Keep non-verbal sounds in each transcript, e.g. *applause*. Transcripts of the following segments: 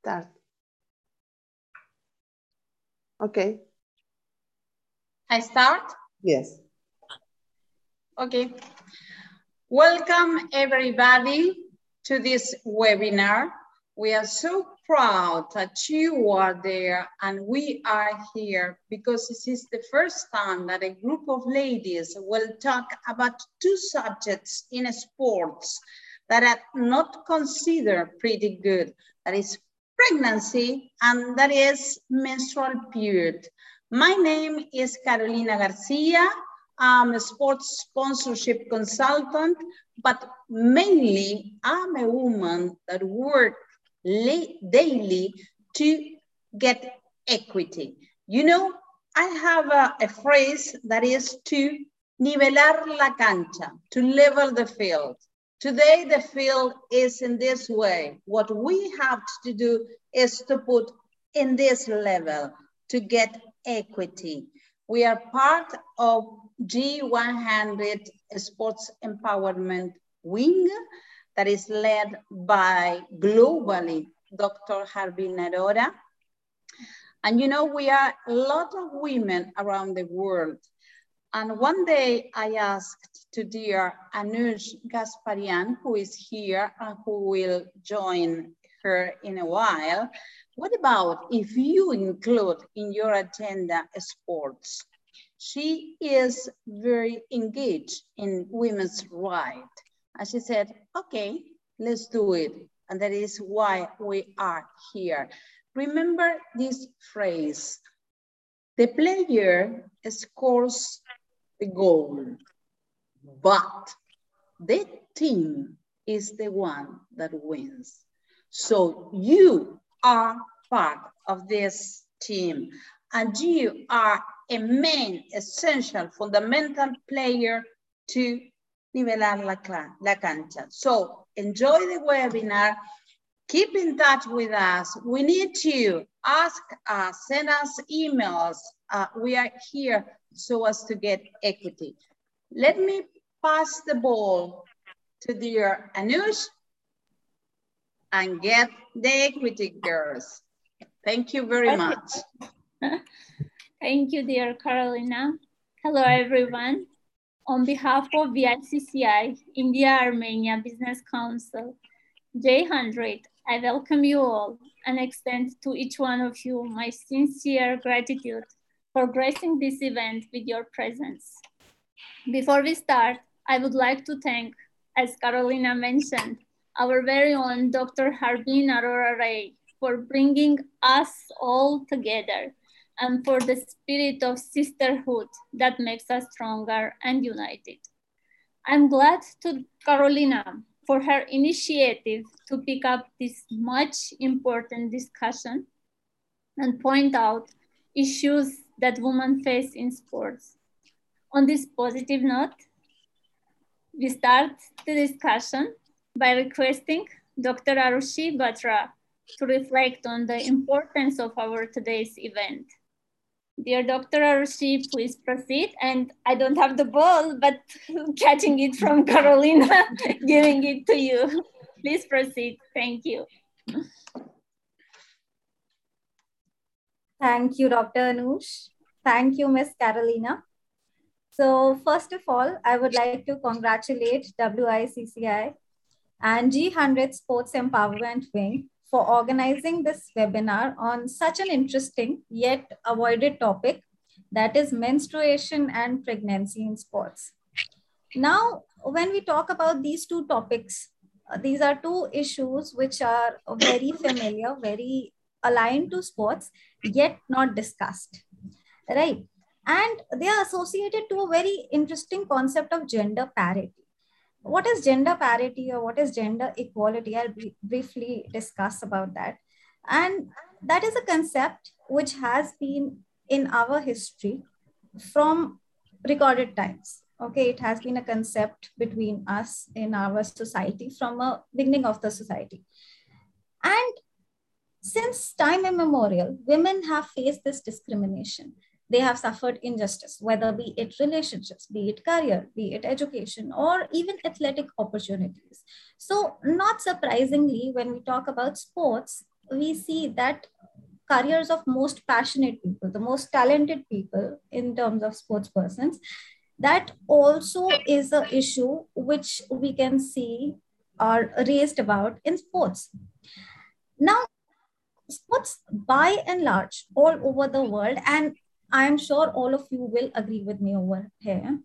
Start. Okay. I start? Yes. Okay. Welcome everybody to this webinar. We are so proud that you are there and we are here because this is the first time that a group of ladies will talk about two subjects in sports that are not considered pretty good. That is pregnancy and that is menstrual period. My name is Carolina Garcia. I'm a sports sponsorship consultant, but mainly I'm a woman that works daily to get equity. You know, I have a, a phrase that is to nivelar la cancha, to level the field. Today, the field is in this way. What we have to do is to put in this level to get equity. We are part of G100 Sports Empowerment Wing that is led by globally Dr. Harbeen Arora. And you know, we are a lot of women around the world. And one day I asked to dear Anush Gasparyan, who is here and who will join her in a while, what about if you include in your agenda sports? She is very engaged in women's rights. And she said, okay, let's do it. And that is why we are here. Remember this phrase, the player scores the goal, but the team is the one that wins. So you are part of this team and you are a main, essential, fundamental player to nivelar la, la cancha. So enjoy the webinar. Keep in touch with us. We need you. Ask us, send us emails. Uh, we are here so as to get equity. Let me pass the ball to dear Anush and get the equity girls. Thank you very much. *laughs* Thank you, dear Carolina. Hello, everyone. On behalf of WICCI, India Armenia Business Council, G100, I welcome you all and extend to each one of you my sincere gratitude for gracing this event with your presence. Before we start, I would like to thank, as Carolina mentioned, our very own Dr. Harbeen Arora Ray for bringing us all together and for the spirit of sisterhood that makes us stronger and united. I'm glad to Carolina for her initiative to pick up this much important discussion and point out issues that women face in sports. On this positive note, we start the discussion by requesting Dr. Arushi Batra to reflect on the importance of our today's event. Dear Dr. Arushi, please proceed. And I don't have the ball, but *laughs* catching it from *laughs* Carolina, *laughs* giving it to you. Please proceed. Thank you. Thank you, Dr. Anush. Thank you, Miss Carolina. So first of all, I would like to congratulate WICCI and G100 Sports Empowerment Wing for organizing this webinar on such an interesting yet avoided topic that is menstruation and pregnancy in sports. Now, when we talk about these two topics, uh, these are two issues which are very familiar, very aligned to sports, yet not discussed, right? And they are associated to a very interesting concept of gender parity what is gender parity or what is gender equality? I'll briefly discuss about that. And that is a concept which has been in our history from recorded times. Okay it has been a concept between us in our society from a beginning of the society. And since time immemorial women have faced this discrimination they have suffered injustice, whether be it relationships, be it career, be it education, or even athletic opportunities. So, not surprisingly, when we talk about sports, we see that careers of most passionate people, the most talented people in terms of sports persons, that also is an issue which we can see are raised about in sports. Now, sports by and large all over the world, and I'm sure all of you will agree with me over here,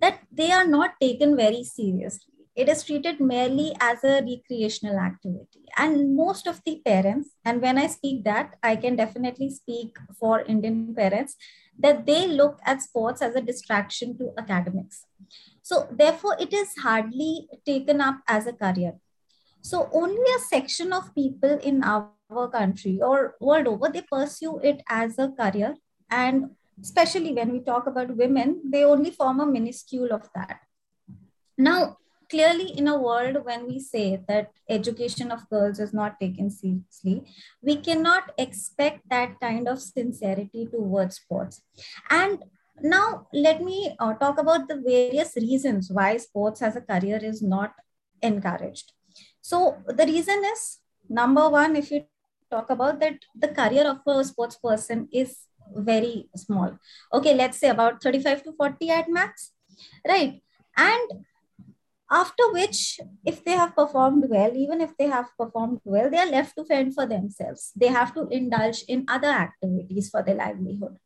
that they are not taken very seriously. It is treated merely as a recreational activity. And most of the parents, and when I speak that, I can definitely speak for Indian parents, that they look at sports as a distraction to academics. So, therefore, it is hardly taken up as a career. So, only a section of people in our country or world over, they pursue it as a career. And especially when we talk about women, they only form a minuscule of that. Now, clearly in a world when we say that education of girls is not taken seriously we cannot expect that kind of sincerity towards sports and now let me uh, talk about the various reasons why sports as a career is not encouraged so the reason is number one if you talk about that the career of a sports person is very small. Okay let's say about 35 to 40 at max right? And after which if they have performed well even if they have performed well they are left to fend for themselves. They have to indulge in other activities for their livelihood.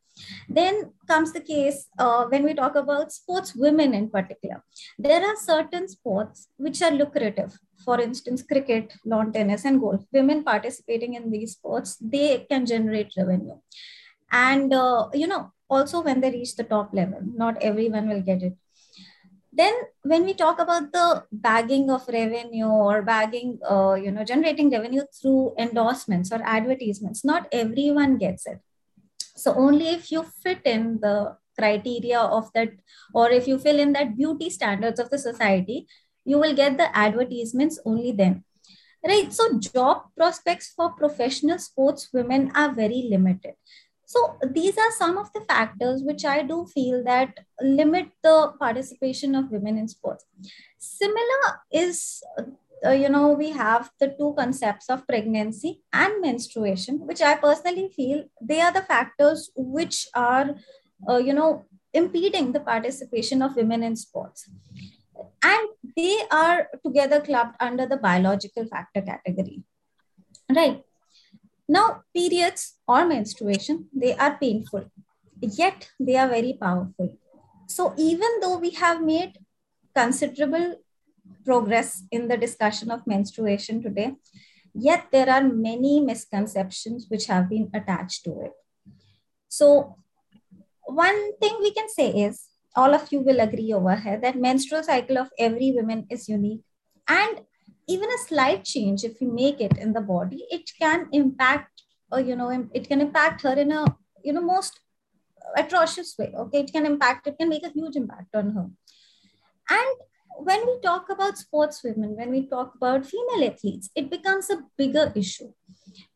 Then comes the case uh, when we talk about sports women in particular. There are certain sports which are lucrative. For instance cricket lawn tennis and golf. Women participating in these sports they can generate revenue and uh, you know also when they reach the top level not everyone will get it. Then when we talk about the bagging of revenue or bagging uh, you know generating revenue through endorsements or advertisements not everyone gets it. So only if you fit in the criteria of that or if you fill in that beauty standards of the society you will get the advertisements only then. Right? So job prospects for professional sports women are very limited so these are some of the factors which I do feel that limit the participation of women in sports. Similar is, uh, you know, we have the two concepts of pregnancy and menstruation, which I personally feel they are the factors which are, uh, you know, impeding the participation of women in sports. And they are together clubbed under the biological factor category. Right. Now, periods or menstruation, they are painful, yet they are very powerful. So even though we have made considerable progress in the discussion of menstruation today, yet there are many misconceptions which have been attached to it. So one thing we can say is, all of you will agree over here that menstrual cycle of every woman is unique and even a slight change if you make it in the body it can impact or uh, you know it can impact her in a you know most atrocious way okay? It can impact it can make a huge impact on her. And when we talk about sports women when we talk about female athletes it becomes a bigger issue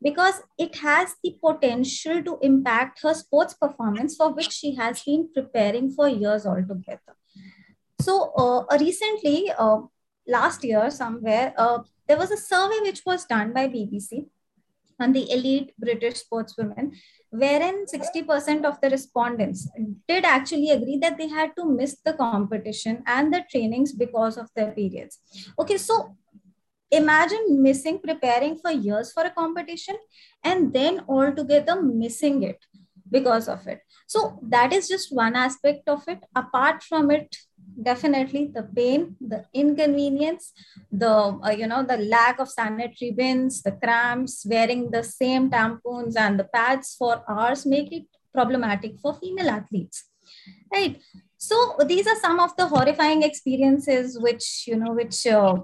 because it has the potential to impact her sports performance for which she has been preparing for years altogether. So uh, recently uh, last year somewhere, uh, there was a survey which was done by BBC on the elite British sportswomen, wherein 60% of the respondents did actually agree that they had to miss the competition and the trainings because of their periods. Okay, so imagine missing preparing for years for a competition and then altogether missing it because of it. So that is just one aspect of it. Apart from it, definitely the pain the inconvenience the uh, you know the lack of sanitary bins the cramps wearing the same tampons and the pads for hours make it problematic for female athletes right so these are some of the horrifying experiences which you know which uh,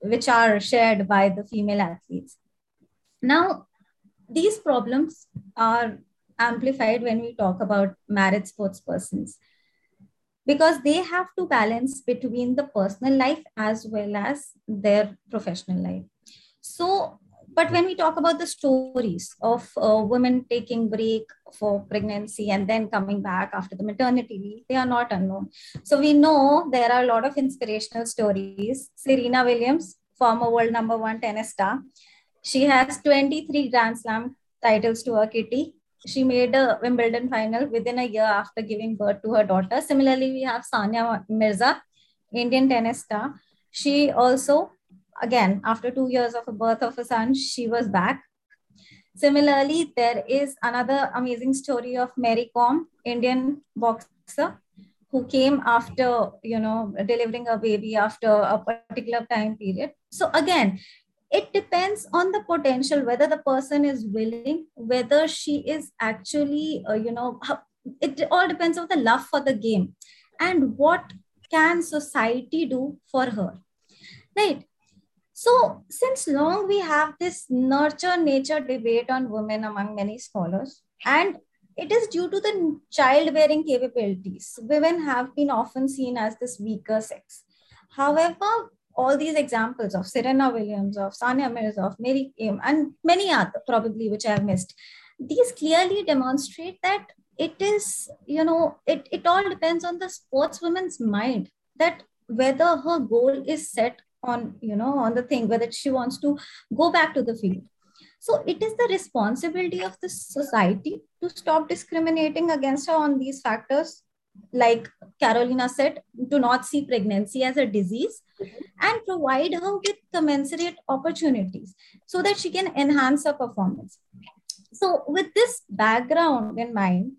which are shared by the female athletes now these problems are amplified when we talk about married sports persons. Because they have to balance between the personal life as well as their professional life. So but when we talk about the stories of uh, women taking break for pregnancy and then coming back after the maternity leave they are not unknown. So we know there are a lot of inspirational stories. Serena williams former world number one tennis star She has 23 Grand Slam titles to her kitty. She made a Wimbledon final within a year after giving birth to her daughter. Similarly, we have Sania Mirza, Indian tennis star. She also, again, after two years of the birth of a son, she was back. Similarly, there is another amazing story of Mary Kom, Indian boxer, who came after, you know, delivering a baby after a particular time period. So again, it depends on the potential, whether the person is willing, whether she is actually, uh, you know, it all depends on the love for the game and what can society do for her, right? So, since long we have this nurture nature debate on women among many scholars, and it is due to the childbearing capabilities. Women have been often seen as this weaker sex. However, all these examples of Serena Williams, of Sania Mirza, of Mary Kom, and many other probably which I have missed, these clearly demonstrate that it is, you know, it, it all depends on the sportswoman's mind that whether her goal is set on you know on the thing whether she wants to go back to the field. So it is the responsibility of the society to stop discriminating against her on these factors like carolina said do not see pregnancy as a disease and provide her with commensurate opportunities so that she can enhance her performance so with this background in mind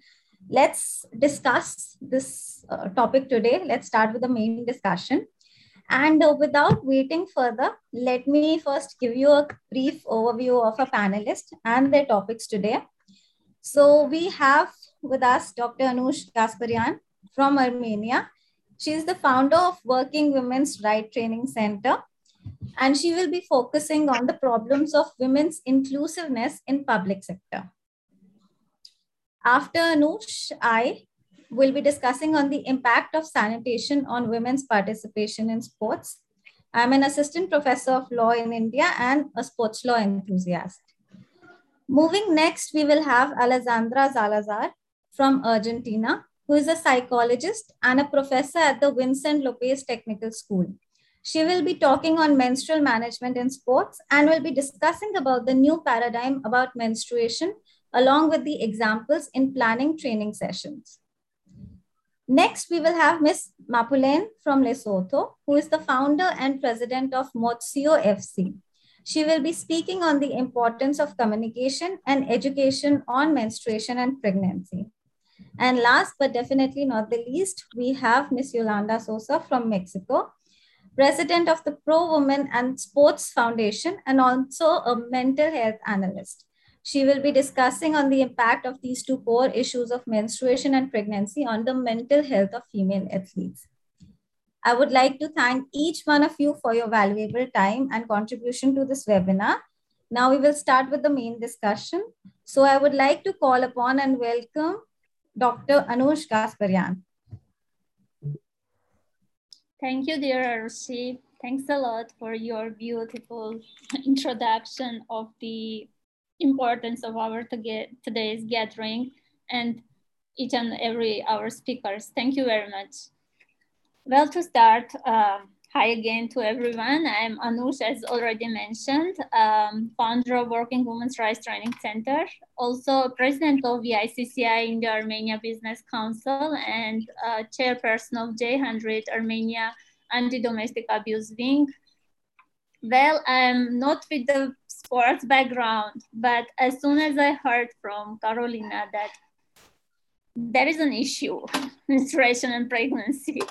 let's discuss this uh, topic today let's start with the main discussion and uh, without waiting further, let me first give you a brief overview of our panelists and their topics today. So we have with us Dr. Anush Gasparyan from Armenia. She is the founder of Working Women's Right Training Center, and she will be focusing on the problems of women's inclusiveness in public sector. After Anush, I we'll be discussing on the impact of sanitation on women's participation in sports. I'm an assistant professor of law in India and a sports law enthusiast. Moving next, we will have Alessandra Zalazar from Argentina, who is a psychologist and a professor at the Vicente Lopez Technical School. She will be talking on menstrual management in sports and will be discussing about the new paradigm about menstruation along with the examples in planning training sessions. Next, we will have Ms. Mapulene from Lesotho, who is the founder and president of Motsio FC. She will be speaking on the importance of communication and education on menstruation and pregnancy. And last but definitely not the least, we have Ms. Yolanda Sosa from Mexico, president of the Pro Women and Sports Foundation, and also a mental health analyst. She will be discussing on the impact of these two core issues of menstruation and pregnancy on the mental health of female athletes. I would like to thank each one of you for your valuable time and contribution to this webinar. Now we will start with the main discussion. So I would like to call upon and welcome Dr. Anush Gasparyan. Thank you, dear Arushi. Thanks a lot for your beautiful *laughs* introduction of the importance of our today's gathering and each and every our speakers. Thank you very much. Well, to start, uh, hi again to everyone. I'm Anush, as already mentioned, um, founder of Working Women's Rights Training Center, also president of WICCI in the Armenia Business Council and uh, chairperson of G100 Armenia Anti-Domestic Abuse Wing. Well, I'm not with the sports background, but as soon as I heard from Carolina that there is an issue, *laughs* menstruation and pregnancy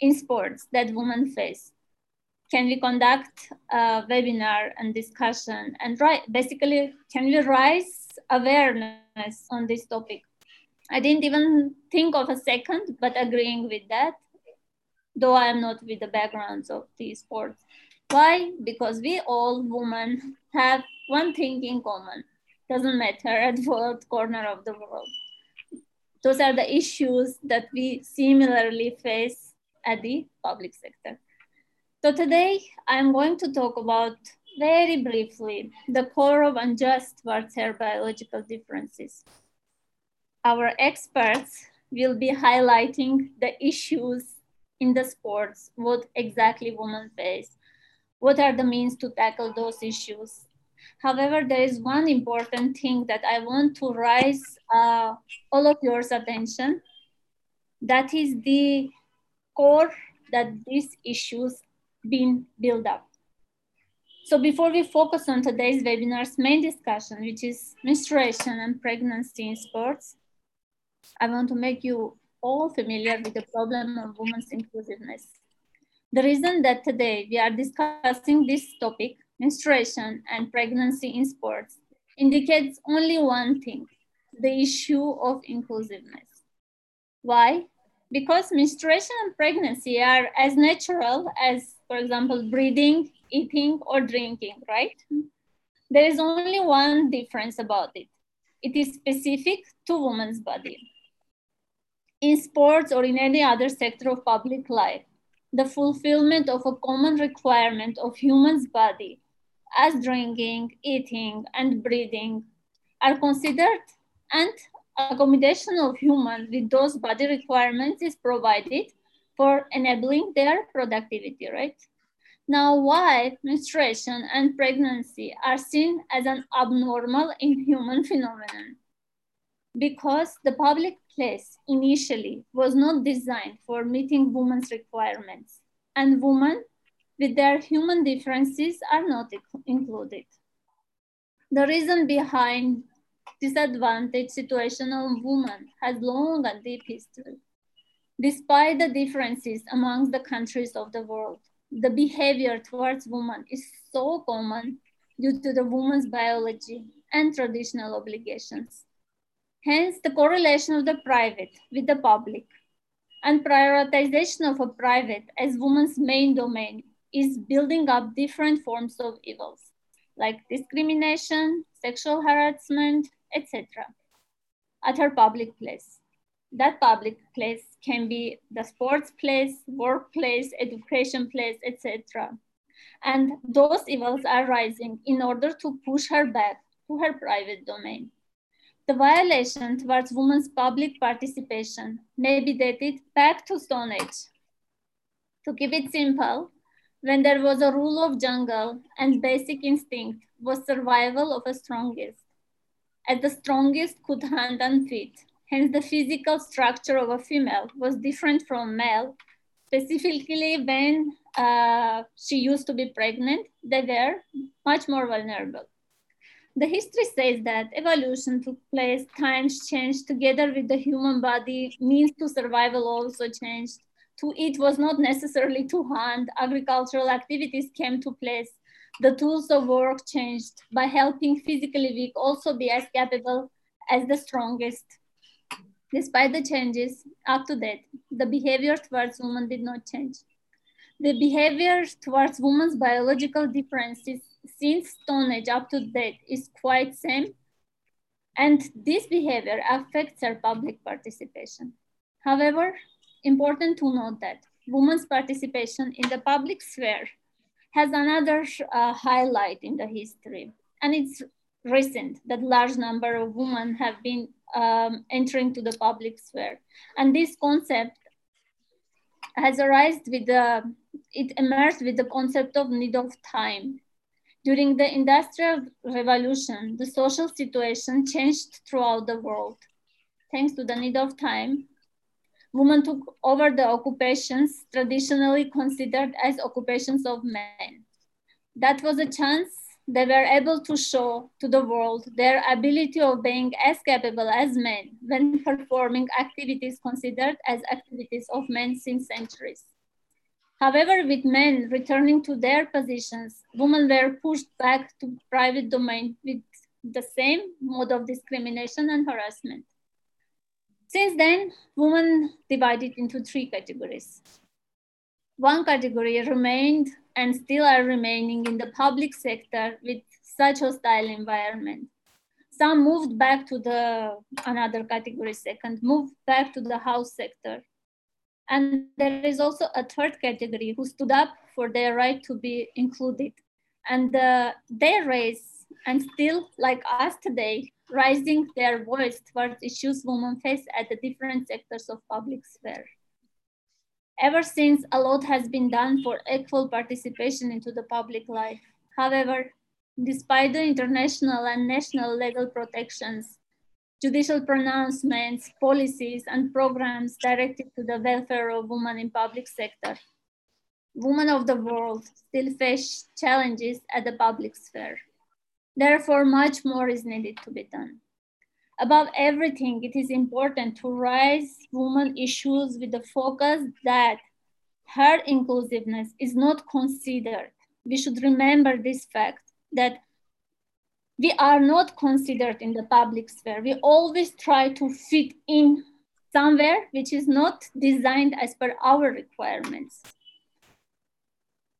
in sports that women face, can we conduct a webinar and discussion and basically, can we raise awareness on this topic? I didn't even think of a second, but agreeing with that, though I'm not with the backgrounds of these sports. Why? Because we all women have one thing in common. Doesn't matter *laughs* at what corner of the world. Those are the issues that we similarly face at the public sector. So today I'm going to talk about very briefly the core of unjust warfare biological differences. Our experts will be highlighting the issues in the sports, what exactly women face, what are the means to tackle those issues, However, there is one important thing that I want to raise uh, all of your attention. That is the core that these issues been built up. So before we focus on today's webinar's main discussion, which is menstruation and pregnancy in sports, I want to make you all familiar with the problem of women's inclusiveness. The reason that today we are discussing this topic, menstruation and pregnancy in sports, indicates only one thing, the issue of inclusiveness. Why? Because menstruation and pregnancy are as natural as, for example, breathing, eating, or drinking, right? There is only one difference about it. It is specific to woman's body. In sports or in any other sector of public life, the fulfillment of a common requirement of human's body as drinking, eating, and breathing are considered and accommodation of humans with those body requirements is provided for enabling their productivity, right? Now, why menstruation and pregnancy are seen as an abnormal inhuman phenomenon? Because the public place initially was not designed for meeting women's requirements, and women with their human differences are not included. The reason behind disadvantaged situation of women has long and deep history. Despite the differences among the countries of the world, the behavior towards women is so common due to the woman's biology and traditional obligations. Hence, the correlation of the private with the public and prioritization of a private as woman's main domain is building up different forms of evils like discrimination, sexual harassment, etc. at her public place. That public place can be the sports place, workplace, education place, etc. And those evils are rising in order to push her back to her private domain. The violation towards women's public participation may be dated back to Stone Age. To keep it simple, when there was a rule of jungle and basic instinct was survival of the strongest. As the strongest could hunt and feed, hence the physical structure of a female was different from male, specifically when uh, she used to be pregnant, they were much more vulnerable. The history says that evolution took place, times changed together with the human body, means to survival also changed to eat was not necessarily to hunt. Agricultural activities came to place. The tools of work changed by helping physically weak also be as capable as the strongest. Despite the changes up to date, the behavior towards women did not change. The behavior towards women's biological differences since Stone Age up to date is quite same. And this behavior affects our public participation. However, important to note that women's participation in the public sphere has another uh, highlight in the history. And it's recent that large number of women have been um, entering to the public sphere. And this concept has arisen with the, it emerged with the concept of need of time. During the Industrial Revolution, the social situation changed throughout the world. Thanks to the need of time, women took over the occupations traditionally considered as occupations of men. That was a chance they were able to show to the world their ability of being as capable as men when performing activities considered as activities of men since centuries. However, with men returning to their positions, women were pushed back to private domain with the same mode of discrimination and harassment. Since then, women divided into three categories. One category remained and still are remaining in the public sector with such hostile environment. Some moved back to the another category second, moved back to the house sector. And there is also a third category who stood up for their right to be included. And uh, they raise, and still like us today, raising their voice towards issues women face at the different sectors of public sphere. Ever since, a lot has been done for equal participation into the public life. However, despite the international and national legal protections, judicial pronouncements, policies, and programs directed to the welfare of women in public sector. Women of the world still face challenges at the public sphere. Therefore, much more is needed to be done. Above everything, it is important to raise women issues with the focus that her inclusiveness is not considered. We should remember this fact that we are not considered in the public sphere. We always try to fit in somewhere which is not designed as per our requirements.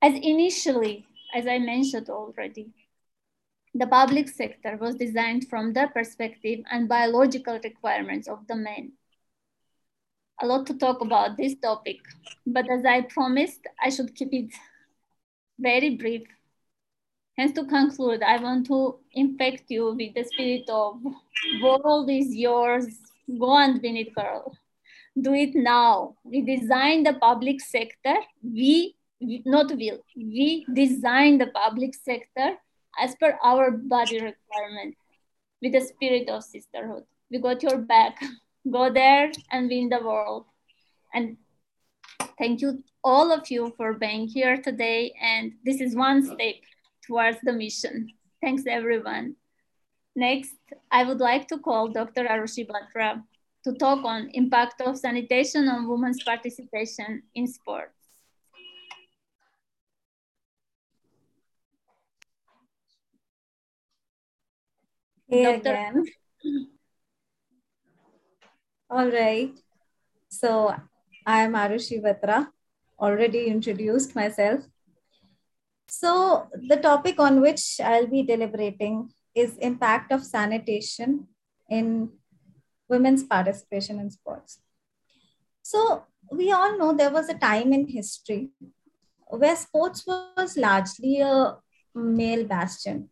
As initially, as I mentioned already, the public sector was designed from the perspective and biological requirements of the men. A lot to talk about this topic, but as I promised, I should keep it very brief. Hence to conclude, I want to infect you with the spirit of world is yours, go and win it, girl. Do it now. We design the public sector. We, not will, we design the public sector as per our body requirement with the spirit of sisterhood. We got your back. *laughs* Go there and win the world. And thank you all of you for being here today. And this is one step towards the mission. Thanks everyone. Next, I would like to call Dr. Arushi Batra to talk on impact of sanitation on women's participation in sports. Again. All right. So I'm Arushi Batra, already introduced myself. So the topic on which I'll be deliberating is impact of sanitation in women's participation in sports. So we all know there was a time in history where sports was largely a male bastion.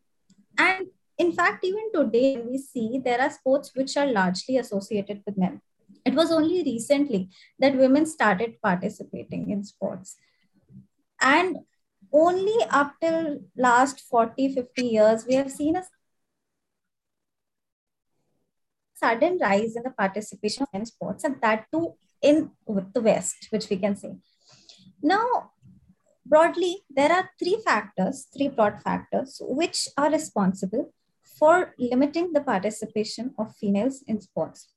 And in fact, even today, we see there are sports which are largely associated with men. It was only recently that women started participating in sports. And only up till last 40, 50 years, we have seen a sudden rise in the participation in sports, and that too in the West, which we can say. Now, broadly, there are three factors, three broad factors, which are responsible for limiting the participation of females in sports.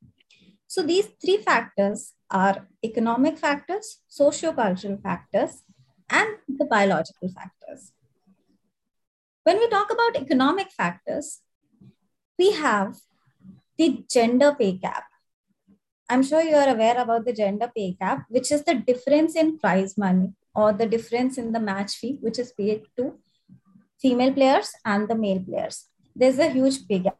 So these three factors are economic factors, socio-cultural factors, and the biological factors. When we talk about economic factors, we have the gender pay gap. I'm sure you are aware about the gender pay gap, which is the difference in prize money or the difference in the match fee, which is paid to female players and the male players. There's a huge pay gap.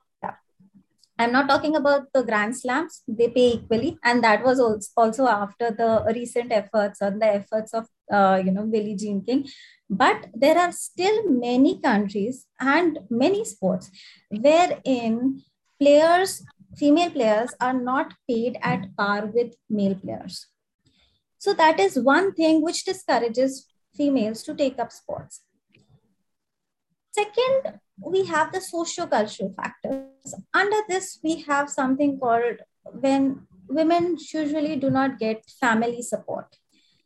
I'm not talking about the Grand Slams, they pay equally. And that was also after the recent efforts or the efforts of uh, you know, Billie Jean King. But there are still many countries and many sports wherein players, female players, are not paid at par with male players. So that is one thing which discourages females to take up sports. Second, we have the socio-cultural factors. Under this, we have something called when women usually do not get family support.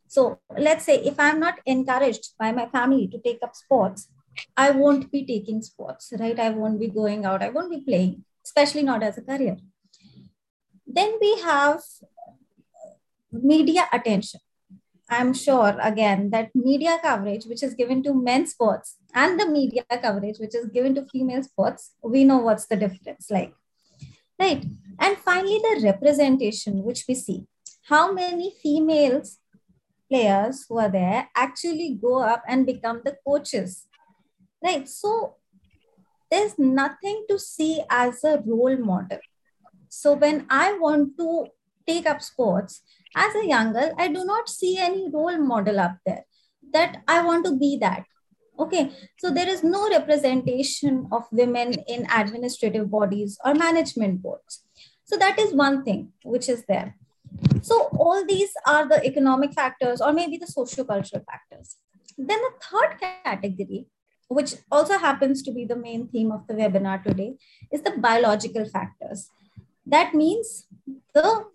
So let's say if I'm not encouraged by my family to take up sports, I won't be taking sports, right? I won't be going out. I won't be playing, especially not as a career. Then we have media attention. I'm sure again that media coverage, which is given to men's sports, and the media coverage, which is given to female sports, we know what's the difference like. Right. And finally, the representation, which we see. How many females players who are there actually go up and become the coaches right so there's nothing to see as a role model so when i want to take up sports as a young girl i do not see any role model up there that i want to be that okay so there is no representation of women in administrative bodies or management boards so that is one thing which is there so all these are the economic factors or maybe the socio-cultural factors. Then the third category which also happens to be the main theme of the webinar today, is the biological factors. That means the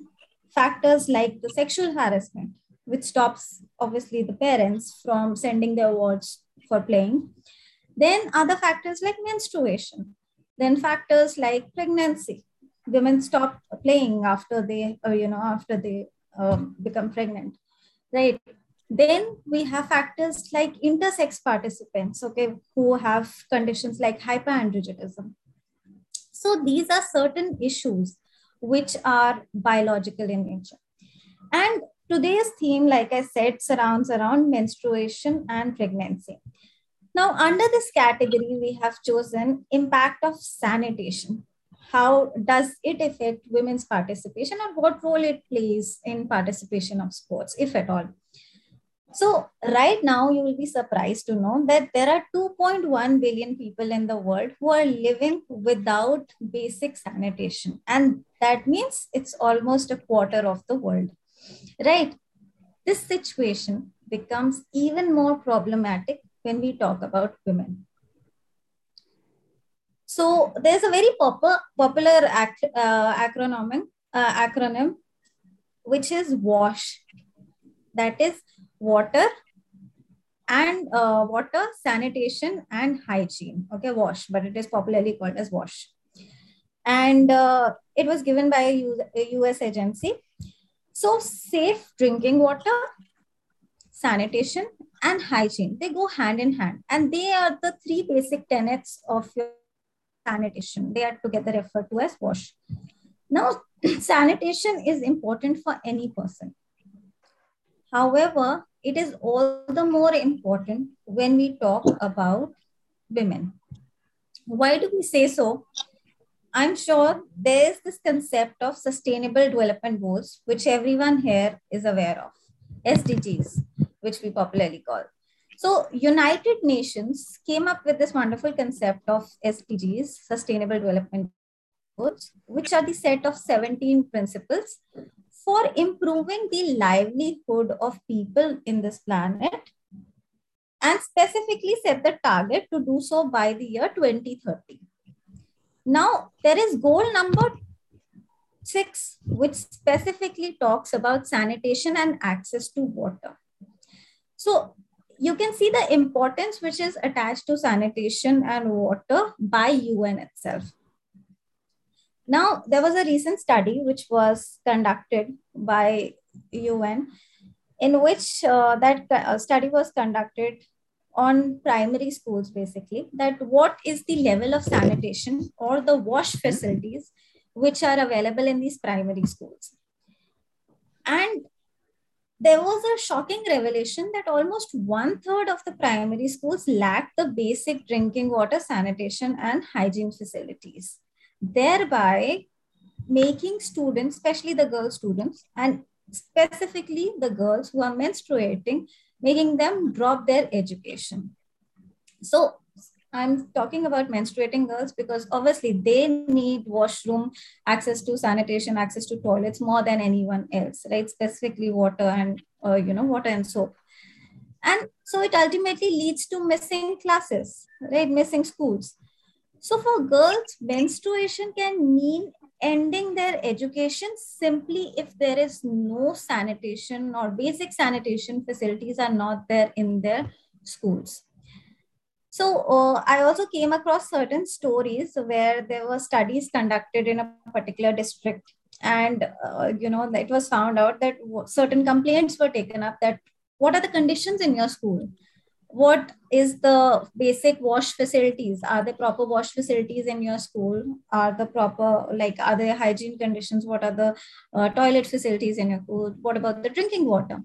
factors like the sexual harassment, which stops obviously the parents from sending their wards for playing. Then other factors like menstruation. Then factors like pregnancy. Women stop playing after they, uh, you know, after they um, become pregnant, right? Then we have factors like intersex participants, okay, who have conditions like hyperandrogenism. So these are certain issues which are biological in nature. And today's theme, like I said, surrounds around menstruation and pregnancy. Now, under this category, we have chosen impact of sanitation. How does it affect women's participation or what role it plays in participation of sports, if at all? So right now, you will be surprised to know that there are 2.1 billion people in the world who are living without basic sanitation. And that means it's almost a quarter of the world, right? This situation becomes even more problematic when we talk about women. So there's a very pop- popular ac- uh, acronym, uh, acronym, which is WASH. That is water and uh, water, sanitation, and hygiene. Okay, WASH, but it is popularly called as WASH. And uh, it was given by a US agency. So, safe drinking water, sanitation, and hygiene, they go hand in hand. And they are the three basic tenets of your sanitation. They are together referred to as WASH. Now, *clears throat* sanitation is important for any person However, it is all the more important when we talk about women. Why do we say so? I'm sure there is this concept of sustainable development goals, which everyone here is aware of. SDGs, which we popularly call. So United Nations came up with this wonderful concept of SDGs, Sustainable Development Goals, which are the set of 17 principles for improving the livelihood of people in this planet and specifically set the target to do so by the year 2030. Now, there is goal number six, which specifically talks about sanitation and access to water. So, you can see the importance which is attached to sanitation and water by UN itself. Now, there was a recent study which was conducted by UN in which uh, that uh, study was conducted on primary schools basically that what is the level of sanitation or the wash facilities which are available in these primary schools. And there was a shocking revelation that almost one third of the primary schools lack the basic drinking water sanitation and hygiene facilities thereby making students, especially the girl students, and specifically the girls who are menstruating, making them drop their education. So I'm talking about menstruating girls because obviously they need washroom, access to sanitation, access to toilets more than anyone else, right? Specifically water and, uh, you know, water and soap. And so it ultimately leads to missing classes, right? Missing schools. So for girls, menstruation can mean ending their education simply if there is no sanitation or basic sanitation facilities are not there in their schools. So uh, I also came across certain stories where there were studies conducted in a particular district and uh, you know it was found out that certain complaints were taken up that what are the conditions in your school what is the basic wash facilities? Are there proper wash facilities in your school? Are the proper like are there hygiene conditions? What are the uh, toilet facilities in your school? What about the drinking water?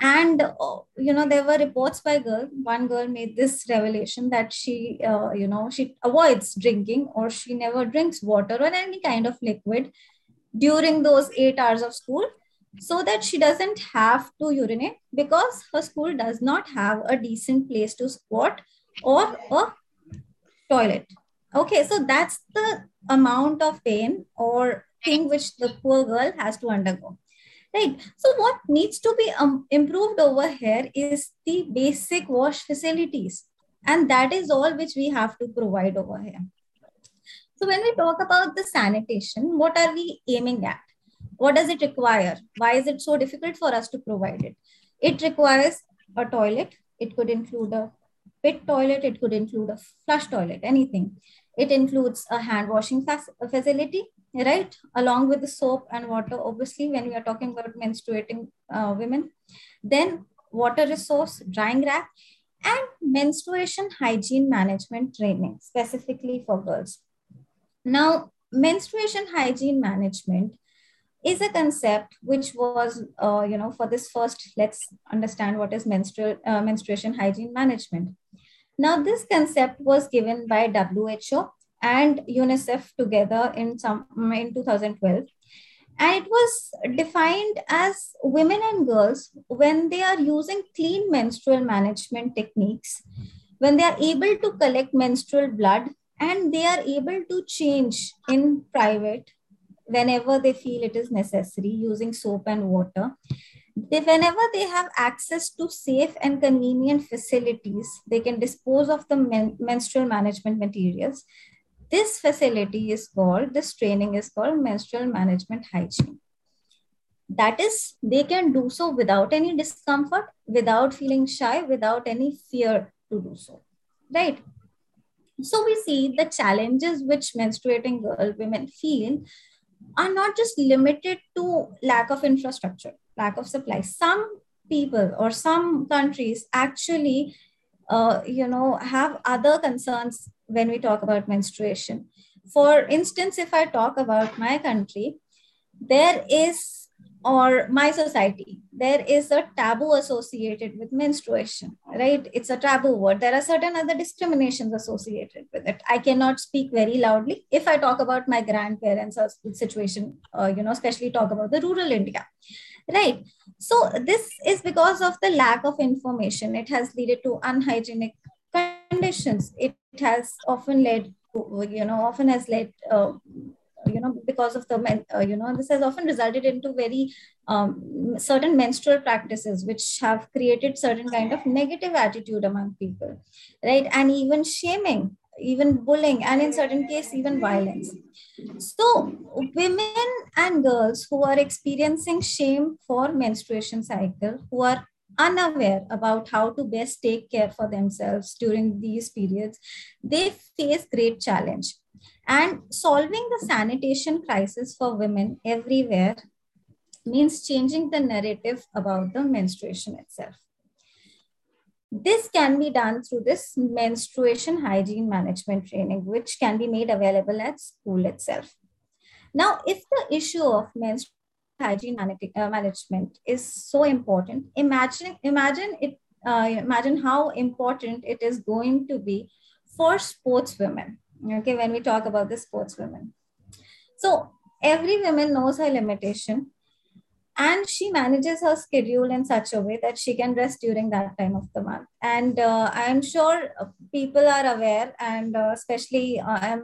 And uh, you know there were reports by girl. One girl made this revelation that she uh, you know she avoids drinking or she never drinks water or any kind of liquid during those 8 hours of school so that she doesn't have to urinate because her school does not have a decent place to squat or a toilet. Okay, so that's the amount of pain or thing which the poor girl has to undergo. Right. So what needs to be um, improved over here is the basic wash facilities. And that is all which we have to provide over here. So when we talk about the sanitation, what are we aiming at? What does it require? Why is it so difficult for us to provide it? It requires a toilet. It could include a pit toilet. It could include a flush toilet, anything. It includes a hand washing facility, right? Along with the soap and water, obviously, when we are talking about menstruating uh, women. Then water resource, drying rack, and menstruation hygiene management training, specifically for girls. Now, menstruation hygiene management is a concept which was, uh, you know, for this first, let's understand what is menstrual uh, menstruation hygiene management. Now, this concept was given by WHO and UNICEF together in some in 2012, and it was defined as women and girls when they are using clean menstrual management techniques, when they are able to collect menstrual blood and they are able to change in private whenever they feel it is necessary using soap and water. They, whenever they have access to safe and convenient facilities, they can dispose of the men, menstrual management materials. This facility is called, this training is called menstrual management hygiene. That is, they can do so without any discomfort, without feeling shy, without any fear to do so, right? So we see the challenges which menstruating girl women feel are not just limited to lack of infrastructure, lack of supply. Some people or some countries actually, uh, you know, have other concerns when we talk about menstruation. For instance, if I talk about my country, there is or my society there is a taboo associated with menstruation right? It's a taboo word. There are certain other discriminations associated with it. I cannot speak very loudly. If i talk about my grandparents or situation uh, you know especially talk about the rural india right? So this is because of the lack of information. It has led to unhygienic conditions. It has often led to, you know often has led uh, you know because of the men uh, you know this has often resulted into very um, certain menstrual practices which have created certain kind of negative attitude among people right? And even shaming even bullying and in certain cases even violence. So women and girls who are experiencing shame for menstruation cycle who are unaware about how to best take care for themselves during these periods they face great challenge and solving the sanitation crisis for women everywhere means changing the narrative about the menstruation itself. This can be done through this menstruation hygiene management training, which can be made available at school itself. Now, if the issue of menstruation hygiene uh, management is so important, imagine, imagine, it, uh, imagine how important it is going to be for sports women okay when we talk about the sports women. So every woman knows her limitation and she manages her schedule in such a way that she can rest during that time of the month. And uh, i'm sure people are aware and uh, especially uh,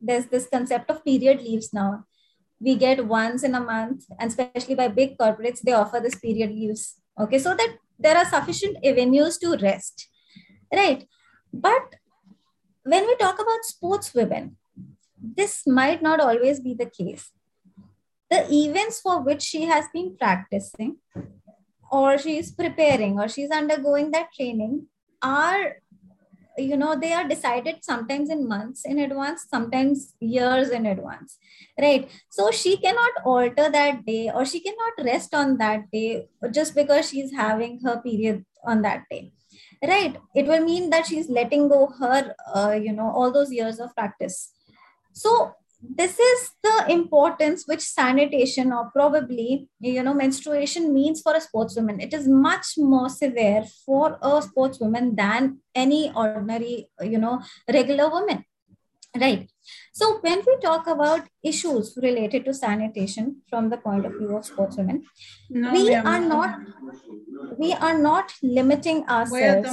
there's this concept of period leaves now. We get once in a month and especially by big corporates they offer this period leaves. Okay so that there are sufficient avenues to rest right? But when we talk about sports women, this might not always be the case. The events for which she has been practicing, or she is preparing, or she's undergoing that training are, you know, they are decided sometimes in months in advance, sometimes years in advance, right? So she cannot alter that day, or she cannot rest on that day just because she's having her period on that day right. It will mean that she's letting go her uh, you know all those years of practice. So this is the importance which sanitation or probably you know menstruation means for a sportswoman. It is much more severe for a sportswoman than any ordinary you know regular woman right. So when we talk about issues related to sanitation from the point of view of sportswomen, no, we are not. we are not limiting ourselves.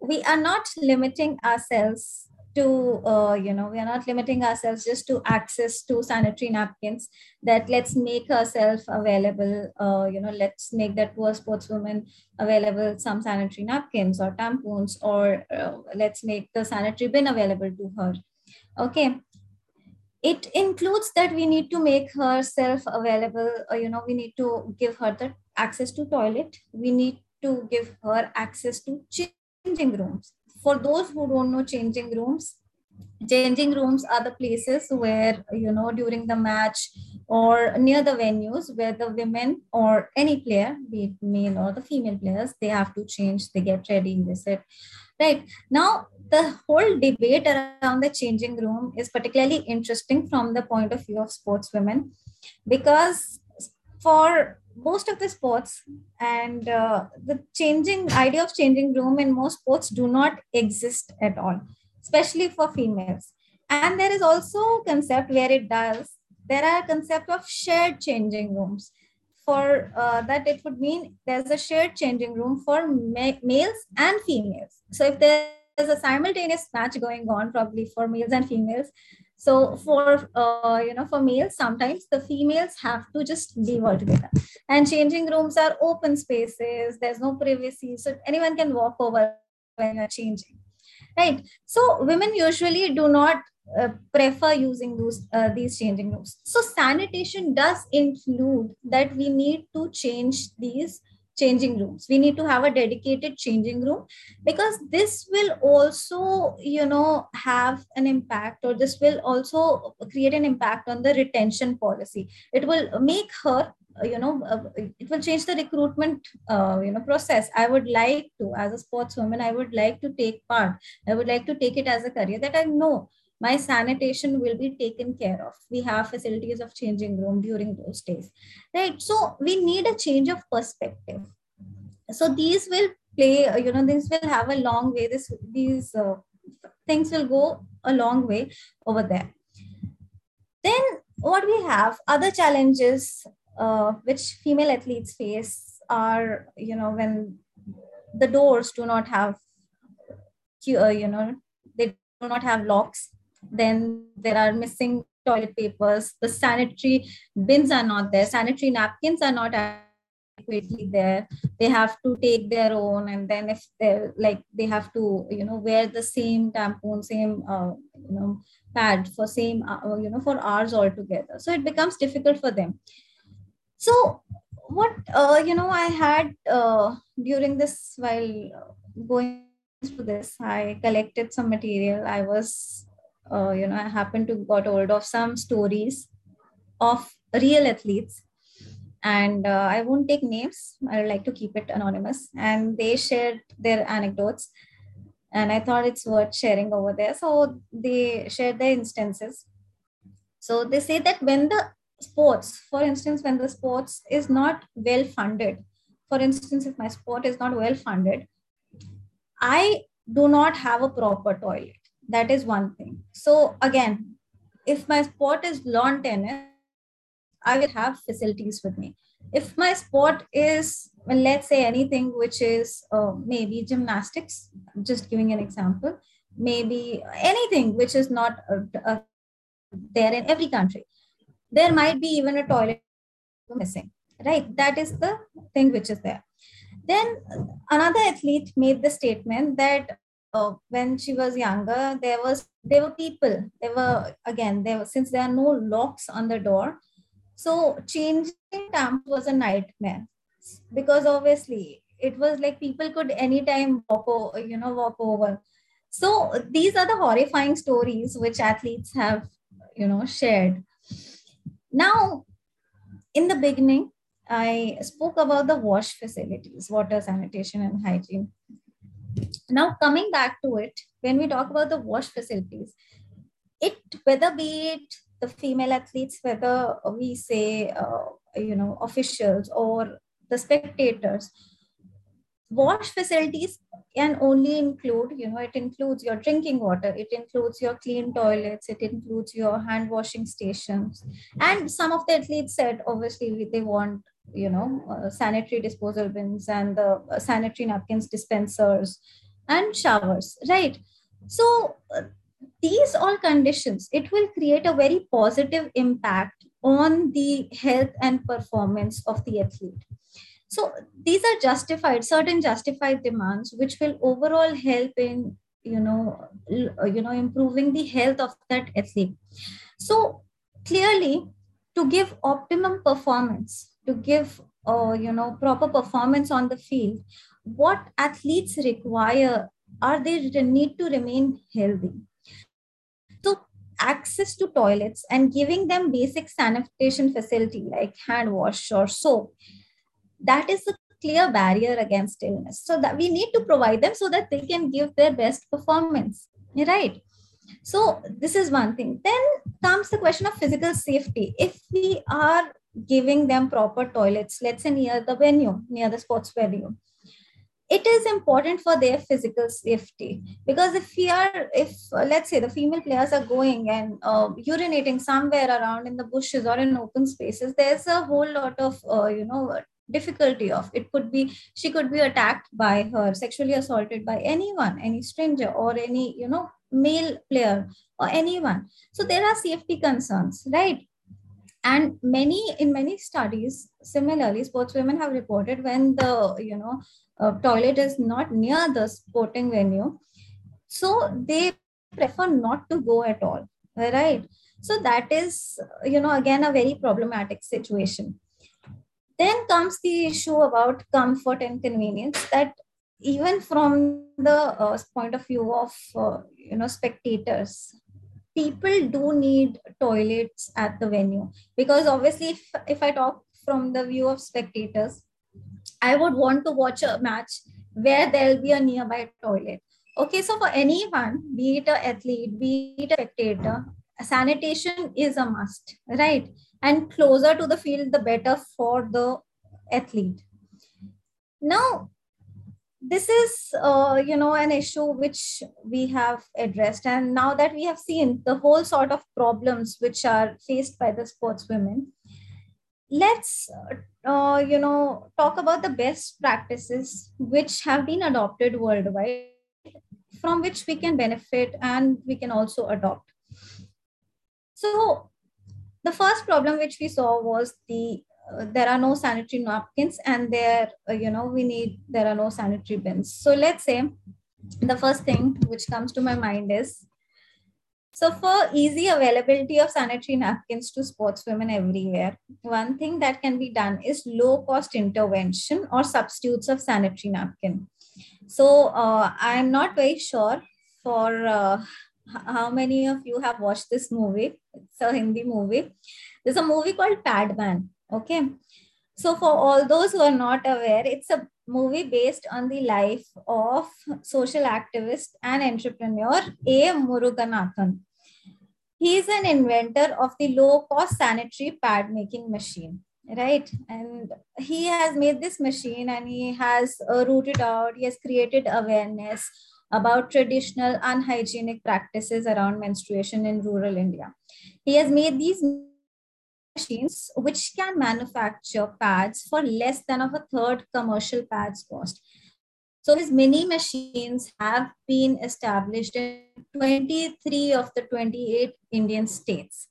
We are not limiting ourselves to, uh, you know, we are not limiting ourselves just to access to sanitary napkins. That let's make ourselves available, uh, you know, let's make that poor sportswoman available some sanitary napkins or tampons, or uh, let's make the sanitary bin available to her. Okay. It includes that we need to make herself available, uh, you know, we need to give her the access to toilet. We need to give her access to changing rooms for those who don't know changing rooms, changing rooms are the places where, you know, during the match or near the venues where the women or any player, be it male or the female players, they have to change, they get ready, they sit. Right now, the whole debate around the changing room is particularly interesting from the point of view of sportswomen because for most of the sports and uh, the changing idea of changing room in most sports do not exist at all especially for females. And there is also a concept where it does. There are concept of shared changing rooms. For uh, that it would mean there's a shared changing room for ma- males and females. So if there's a simultaneous match going on probably for males and females so for uh, you know for males, sometimes the females have to just leave altogether. And changing rooms are open spaces. There's no privacy, so anyone can walk over when you're changing, right? So women usually do not uh, prefer using those uh, these changing rooms. So sanitation does include that we need to change these changing rooms. We need to have a dedicated changing room because this will also you know have an impact or this will also create an impact on the retention policy. It will make her you know uh, it will change the recruitment uh, you know process. I would like to as a sportswoman i would like to take part. I would like to take it as a career that i know my sanitation will be taken care of. We have facilities of changing room during those days right? So we need a change of perspective. So these will play you know this will have a long way. This these uh, things will go a long way over there. Then what we have other challenges uh, which female athletes face are you know when the doors do not have uh, you know they do not have locks then there are missing toilet papers. The sanitary bins are not there. Sanitary napkins are not adequately there. They have to take their own and then if they're like they have to you know wear the same tampon same uh, you know pad for same uh, you know for hours altogether. So it becomes difficult for them. So what uh, you know i had uh, during this while going through this i collected some material. I was uh, you know, I happened to got hold of some stories of real athletes. And uh, I won't take names. I like to keep it anonymous. And they shared their anecdotes. And I thought it's worth sharing over there. So they shared their instances. So they say that when the sports, for instance, when the sports is not well funded, for instance, if my sport is not well funded, I do not have a proper toilet that is one thing. So again if my sport is lawn tennis i will have facilities with me. If my sport is well, let's say anything which is uh, maybe gymnastics just giving an example maybe anything which is not uh, uh, there in every country there might be even a toilet missing right? That is the thing which is there. Then another athlete made the statement that uh, when she was younger, there was there were people. There were again there were since there are no locks on the door, so changing tampons was a nightmare because obviously it was like people could anytime walk over, you know walk over. So these are the horrifying stories which athletes have you know shared. Now, in the beginning, I spoke about the wash facilities, water sanitation and hygiene now, coming back to it, when we talk about the wash facilities, it whether be it the female athletes, whether we say, uh, you know, officials or the spectators, wash facilities can only include, you know, it includes your drinking water, it includes your clean toilets, it includes your hand washing stations. And some of the athletes said, obviously, they want you know, uh, sanitary disposal bins and the uh, sanitary napkins dispensers and showers, right? So uh, these all conditions, it will create a very positive impact on the health and performance of the athlete. So these are justified, certain justified demands, which will overall help in, you know, you know, improving the health of that athlete. So clearly, to give optimum performance, to give, uh, you know, proper performance on the field, what athletes require are they need to remain healthy? So access to toilets and giving them basic sanitation facility like hand wash or soap that is a clear barrier against illness. So that we need to provide them so that they can give their best performance right? So this is one thing. Then comes the question of physical safety. If we are giving them proper toilets let's say near the venue near the sports venue. It is important for their physical safety because if we are if uh, let's say the female players are going and uh, urinating somewhere around in the bushes or in open spaces there's a whole lot of uh, you know difficulty of it could be she could be attacked by her sexually assaulted by anyone any stranger or any you know male player or anyone. So there are safety concerns right and many in many studies similarly sportswomen have reported when the you know uh, toilet is not near the sporting venue so they prefer not to go at all right? So that is you know again a very problematic situation. Then comes the issue about comfort and convenience that even from the uh, point of view of uh, you know spectators people do need toilets at the venue because obviously if, if i talk from the view of spectators I would want to watch a match where there'll be a nearby toilet. Okay, so for anyone, be it an athlete, be it a spectator, sanitation is a must, right? And closer to the field, the better for the athlete. Now, this is, uh, you know, an issue which we have addressed. And now that we have seen the whole sort of problems which are faced by the sportswomen, let's uh, you know talk about the best practices which have been adopted worldwide from which we can benefit and we can also adopt so the first problem which we saw was the there are no sanitary napkins and there uh, you know we need there are no sanitary bins so let's say the first thing which comes to my mind is so for easy availability of sanitary napkins to sportswomen everywhere, one thing that can be done is low cost intervention or substitutes of sanitary napkin. So uh, I'm not very sure for uh, how many of you have watched this movie. It's a Hindi movie. There's a movie called Padman. Okay. So for all those who are not aware, it's a movie based on the life of social activist and entrepreneur A. Muruganantham he is an inventor of the low cost sanitary pad making machine right and he has made this machine and he has uh, rooted out he has created awareness about traditional unhygienic practices around menstruation in rural india he has made these machines which can manufacture pads for less than of a third commercial pads cost so his mini machines have been established in 23 of the 28 Indian states.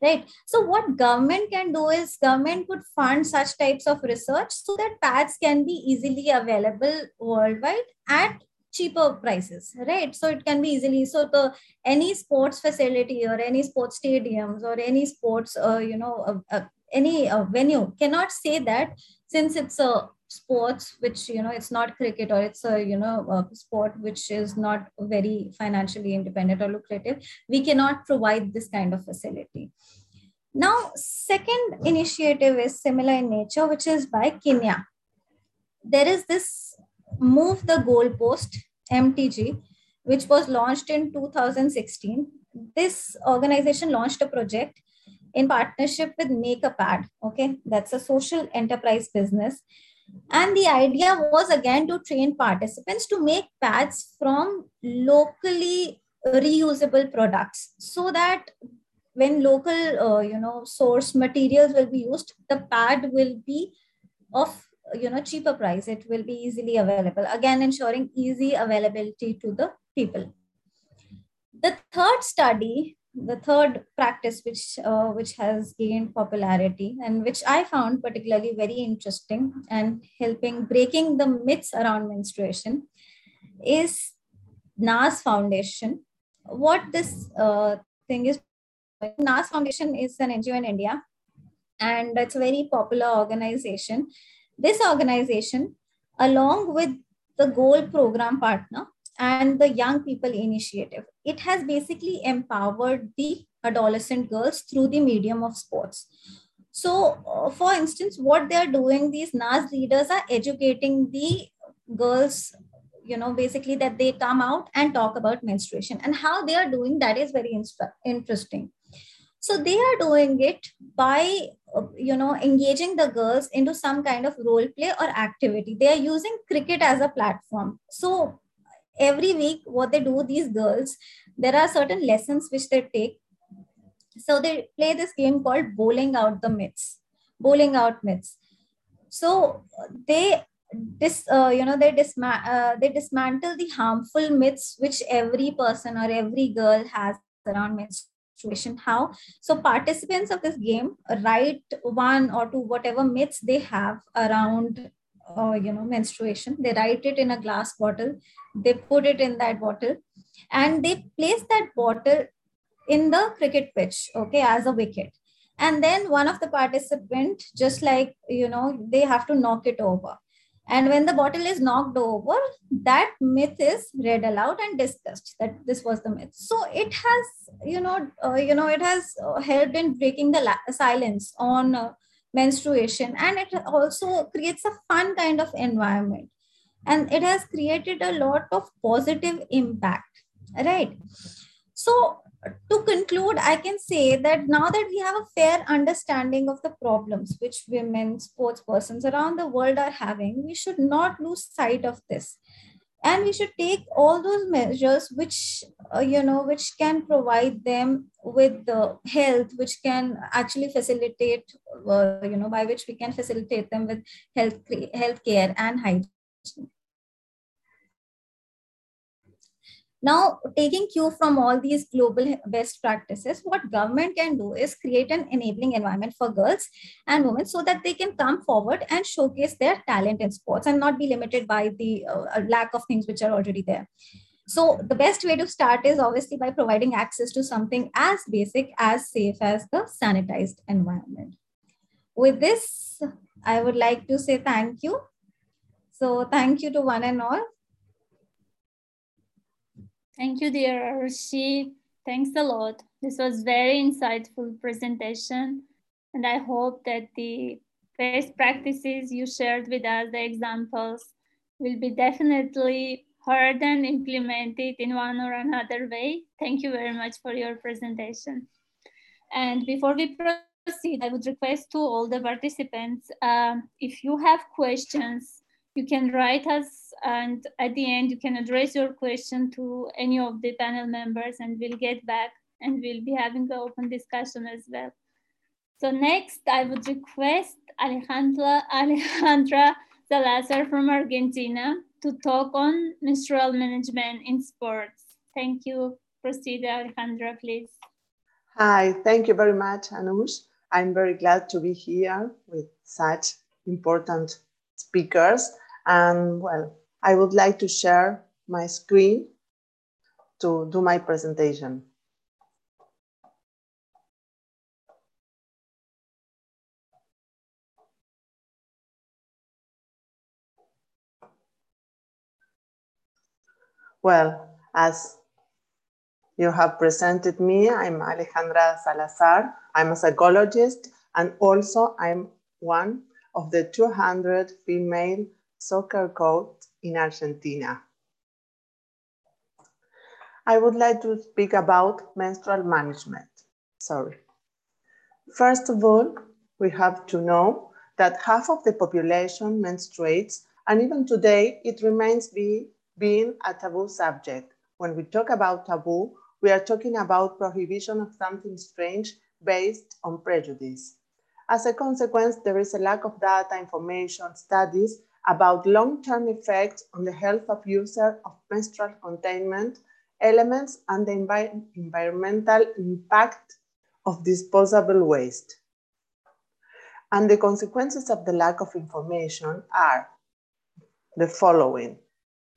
Right. So what government can do is government could fund such types of research so that pads can be easily available worldwide at cheaper prices right? So it can be easily so the any sports facility or any sports stadiums or any sports uh, you know uh, uh, any uh, venue cannot say that since it's a sports which you know it's not cricket or it's a you know a sport which is not very financially independent or lucrative we cannot provide this kind of facility. Now second initiative is similar in nature which is by kenya. There is this move the goalpost mtg which was launched in 2016 this organization launched a project in partnership with make a pad okay? That's a social enterprise business. And the idea was again to train participants to make pads from locally reusable products so that when local uh, you know source materials will be used the pad will be of you know cheaper price it will be easily available again ensuring easy availability to the people The third study, the third practice which, uh, which has gained popularity and which I found particularly very interesting and helping breaking the myths around menstruation is Naz Foundation. What this uh, thing is, Naz Foundation is an NGO in India and it's a very popular organization. This organization, along with the Goal Program Partner, and the Young People Initiative. It has basically empowered the adolescent girls through the medium of sports. So, uh, for instance, what they are doing, these Naz leaders are educating the girls, you know, basically that they come out and talk about menstruation and how they are doing that is very interesting. So, they are doing it by, uh, you know, engaging the girls into some kind of role play or activity. They are using cricket as a platform. So, every week what they do these girls there are certain lessons which they take so they play this game called bowling out the myths bowling out myths so they this uh, you know they disma- uh, they dismantle the harmful myths which every person or every girl has around menstruation how? So participants of this game write one or two whatever myths they have around uh, you know menstruation. They write it in a glass bottle. They put it in that bottle. And they place that bottle in the cricket pitch okay as a wicket. And then one of the participant just like you know they have to knock it over and when the bottle is knocked over that myth is read aloud and discussed that this was the myth. So it has you know uh, you know it has uh, helped in breaking the la- silence on uh, menstruation. And it also creates a fun kind of environment. And it has created a lot of positive impact right? So to conclude i can say that now that we have a fair understanding of the problems which women sports persons around the world are having we should not lose sight of this. And we should take all those measures which uh, you know which can provide them with the health which can actually facilitate uh, you know by which we can facilitate them with health health care and hygiene Now, taking cue from all these global best practices, what government can do is create an enabling environment for girls and women so that they can come forward and showcase their talent in sports and not be limited by the uh, lack of things which are already there. So the best way to start is obviously by providing access to something as basic, as safe as the sanitized environment. With this, I would like to say thank you. So thank you to one and all Thank you, dear Arushi. Thanks a lot. This was very insightful presentation. And I hope that the best practices you shared with us, the examples, will be definitely heard and implemented in one or another way. Thank you very much for your presentation. And before we proceed, I would request to all the participants, um, if you have questions, you can write us and at the end you can address your question to any of the panel members and we'll get back and we'll be having an open discussion as well. So next I would request Alejandra, Alejandra Salazar from Argentina to talk on menstrual management in sports. Thank you. Proceed Alejandra, please. Hi, thank you very much, Anush. I'm very glad to be here with such important speakers and well, I would like to share my screen to do my presentation. Well, as you have presented me, I'm Alejandra Salazar. I'm a psychologist and also I'm one of the 200 female soccer coach in Argentina. I would like to speak about menstrual management. Sorry. First of all, we have to know that half of the population menstruates, and even today, it remains be, being a taboo subject. When we talk about taboo, we are talking about prohibition of something strange based on prejudice. As a consequence, there is a lack of data, information, studies about long-term effects on the health of users of menstrual containment elements and the envi environmental impact of disposable waste. And the consequences of the lack of information are the following.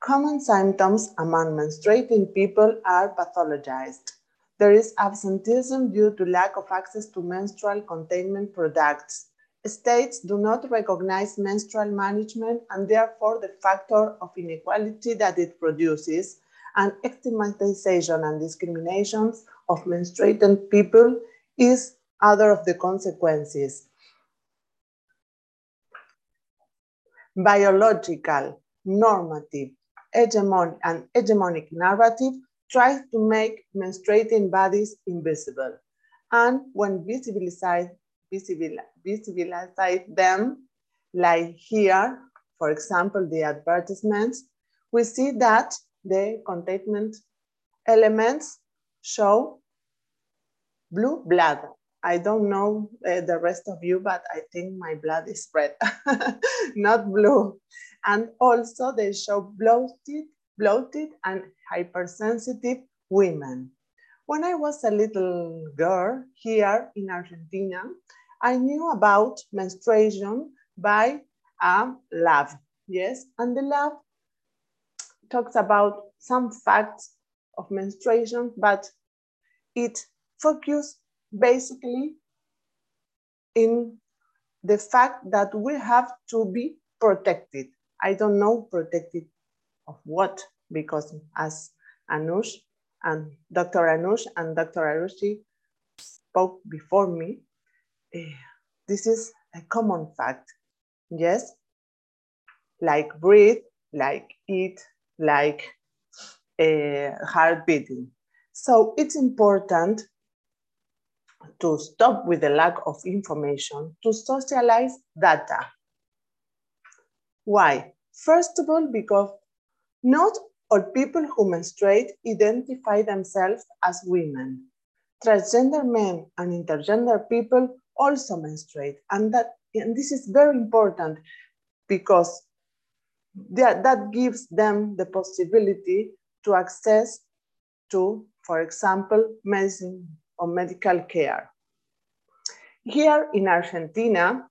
Common symptoms among menstruating people are pathologized. There is absenteeism due to lack of access to menstrual containment products. States do not recognize menstrual management and therefore the factor of inequality that it produces and stigmatization and discriminations of menstruating people is other of the consequences. Biological, normative, hegemonic, and hegemonic narrative tries to make menstruating bodies invisible. And when visibilized, visibil, visibilize them, like here, for example, the advertisements, we see that the containment elements show blue blood. I don't know uh, the rest of you, but I think my blood is red, *laughs* not blue. And also they show bloated, bloated and hypersensitive women. When I was a little girl here in Argentina, I knew about menstruation by um, a lab, yes? And the lab talks about some facts of menstruation, but it focus basically in the fact that we have to be protected. I don't know protected of what, because as Anush and Dr. Anush and Dr. Arushi spoke before me, uh, this is a common fact. Yes, like breathe, like eat, like uh, heart beating. So it's important to stop with the lack of information, to socialize data. Why? First of all, because not all people who menstruate identify themselves as women. Transgender men and intergender people also menstruate. And, that, and this is very important because that, that gives them the possibility to access to, for example, medicine or medical care. Here in Argentina,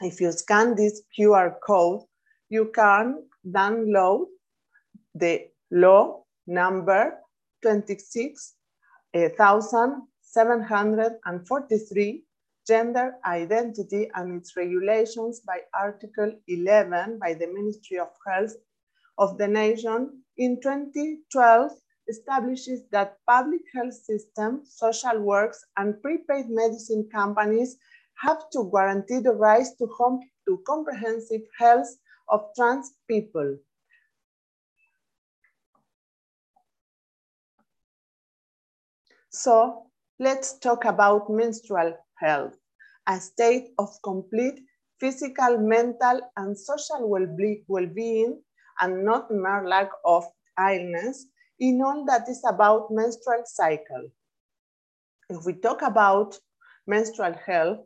if you scan this QR code, you can download the law number 26,743 eh, gender identity and its regulations by Article 11 by the Ministry of Health of the nation in 2012 establishes that public health systems, social works, and prepaid medicine companies have to guarantee the right to, home, to comprehensive health of trans people. So let's talk about menstrual health, a state of complete physical, mental, and social well-being, and not mere lack of illness in all that is about menstrual cycle. If we talk about menstrual health,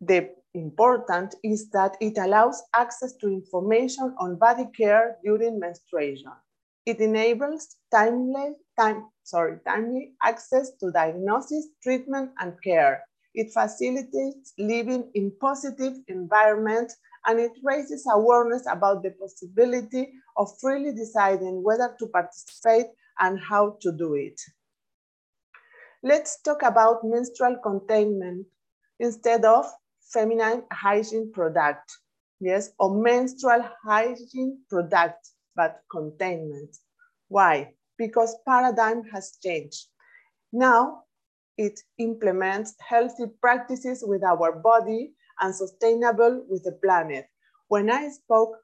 the important is that it allows access to information on body care during menstruation. It enables timely, time, sorry, timely access to diagnosis, treatment, and care. It facilitates living in positive environment and it raises awareness about the possibility of freely deciding whether to participate and how to do it. Let's talk about menstrual containment instead of feminine hygiene product, yes, or menstrual hygiene product, but containment. Why? Because paradigm has changed. Now it implements healthy practices with our body and sustainable with the planet. When I spoke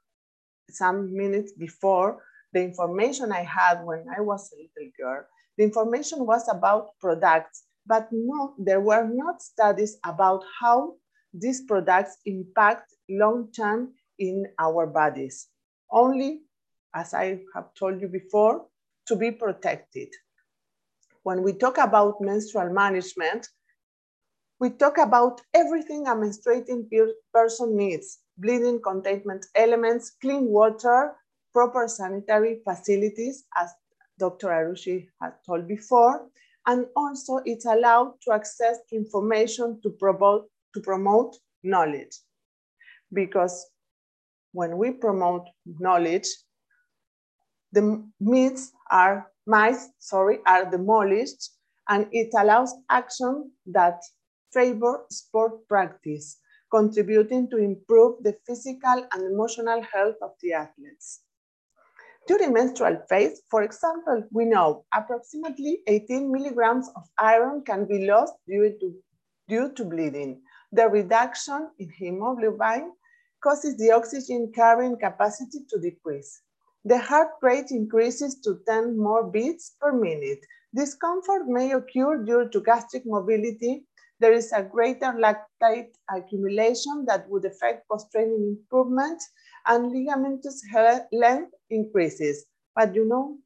some minutes before, the information I had when I was a little girl, the information was about products, but no, there were not studies about how these products impact long-term in our bodies. Only, as I have told you before, to be protected. When we talk about menstrual management, we talk about everything a menstruating person needs, bleeding containment elements, clean water, proper sanitary facilities, as Dr. Arushi had told before, and also it's allowed to access information to promote, to promote knowledge. Because when we promote knowledge, the myths are myths, sorry, are demolished and it allows action that favor sport practice, contributing to improve the physical and emotional health of the athletes. During menstrual phase, for example, we know approximately 18 milligrams of iron can be lost due to, due to bleeding. The reduction in hemoglobin causes the oxygen carrying capacity to decrease. The heart rate increases to 10 more beats per minute. Discomfort may occur due to gastric mobility. There is a greater lactate accumulation that would affect post-training improvement and ligamentous length increases. But you know,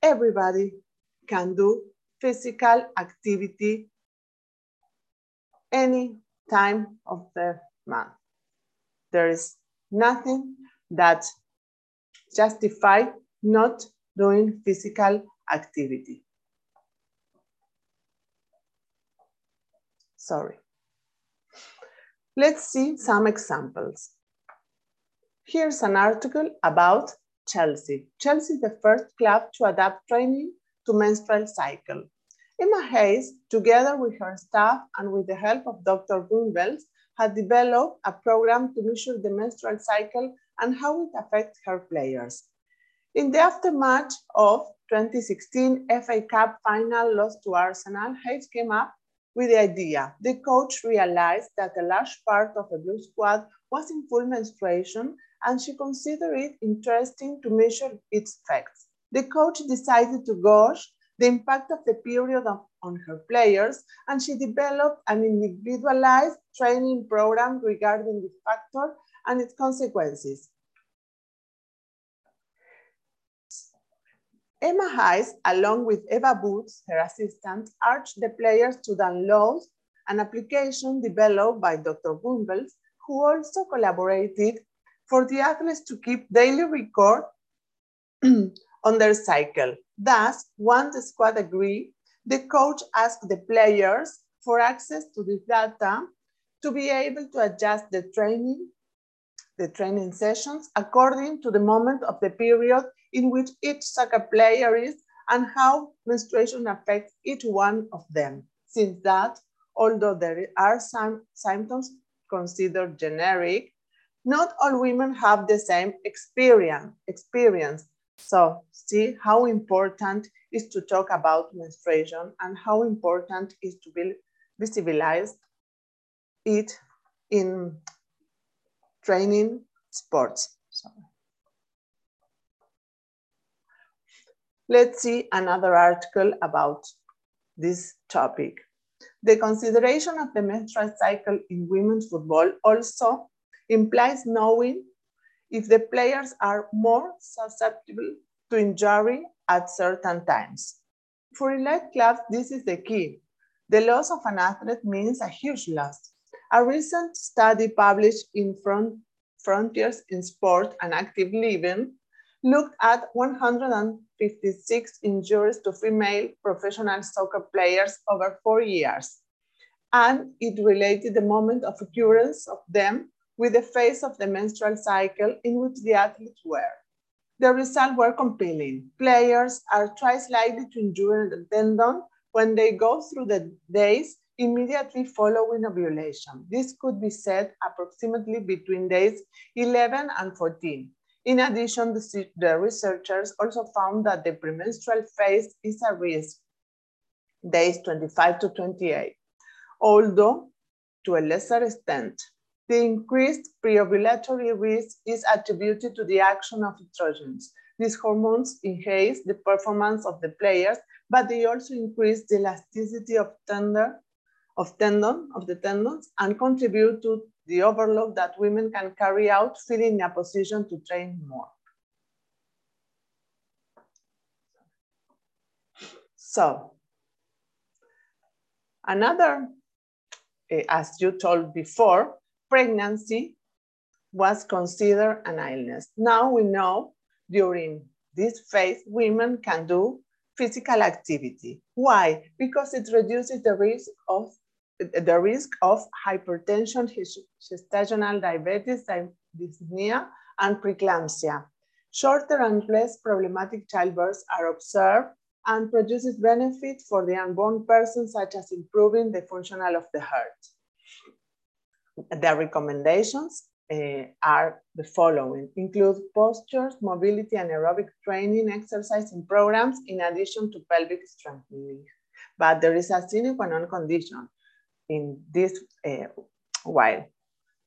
everybody can do physical activity any time of the month. There is nothing that justify not doing physical activity. Sorry. Let's see some examples. Here's an article about Chelsea. Chelsea is the first club to adapt training to menstrual cycle. Emma Hayes, together with her staff and with the help of Dr. Gumbels, had developed a program to measure the menstrual cycle and how it affects her players. In the aftermath of 2016 FA Cup final loss to Arsenal, Hayes came up with the idea. The coach realized that a large part of the blue squad was in full menstruation and she considered it interesting to measure its effects. The coach decided to gauge the impact of the period of, on her players, and she developed an individualized training program regarding this factor and its consequences. Emma Hayes, along with Eva Boots, her assistant, urged the players to download an application developed by Dr. Gumbels, who also collaborated for the athletes to keep daily record *clears throat* on their cycle. Thus, once the squad agreed, the coach asked the players for access to this data to be able to adjust the training, the training sessions according to the moment of the period in which each soccer player is and how menstruation affects each one of them. Since that, although there are some symptoms considered generic, not all women have the same experience. experience. So see how important is to talk about menstruation and how important is to be visibilized it in training sports. Sorry. Let's see another article about this topic. The consideration of the menstrual cycle in women's football also implies knowing if the players are more susceptible to injury at certain times. For elite clubs, this is the key. The loss of an athlete means a huge loss. A recent study published in Front, Frontiers in Sport and Active Living looked at 156 injuries to female professional soccer players over four years. And it related the moment of occurrence of them with the phase of the menstrual cycle in which the athletes were. The results were compelling. Players are twice likely to injure the tendon when they go through the days immediately following ovulation. This could be said approximately between days 11 and 14. In addition, the, researchers also found that the premenstrual phase is a risk, days 25 to 28, although to a lesser extent. The increased preovulatory risk is attributed to the action of estrogens. These hormones enhance the performance of the players, but they also increase the elasticity of tender, of tendon, of the tendons, and contribute to the overload that women can carry out, feeling in a position to train more. So, another, eh, as you told before, pregnancy was considered an illness. Now we know during this phase, women can do physical activity. Why? Because it reduces the risk of the risk of hypertension, gestational diabetes, dyspnea, and preeclampsia. Shorter and less problematic childbirths are observed and produces benefit for the unborn person, such as improving the functional of the heart. The recommendations uh, are the following, include postures, mobility, and aerobic training exercising programs in addition to pelvic strengthening. But there is a sine qua non condition in this uh, while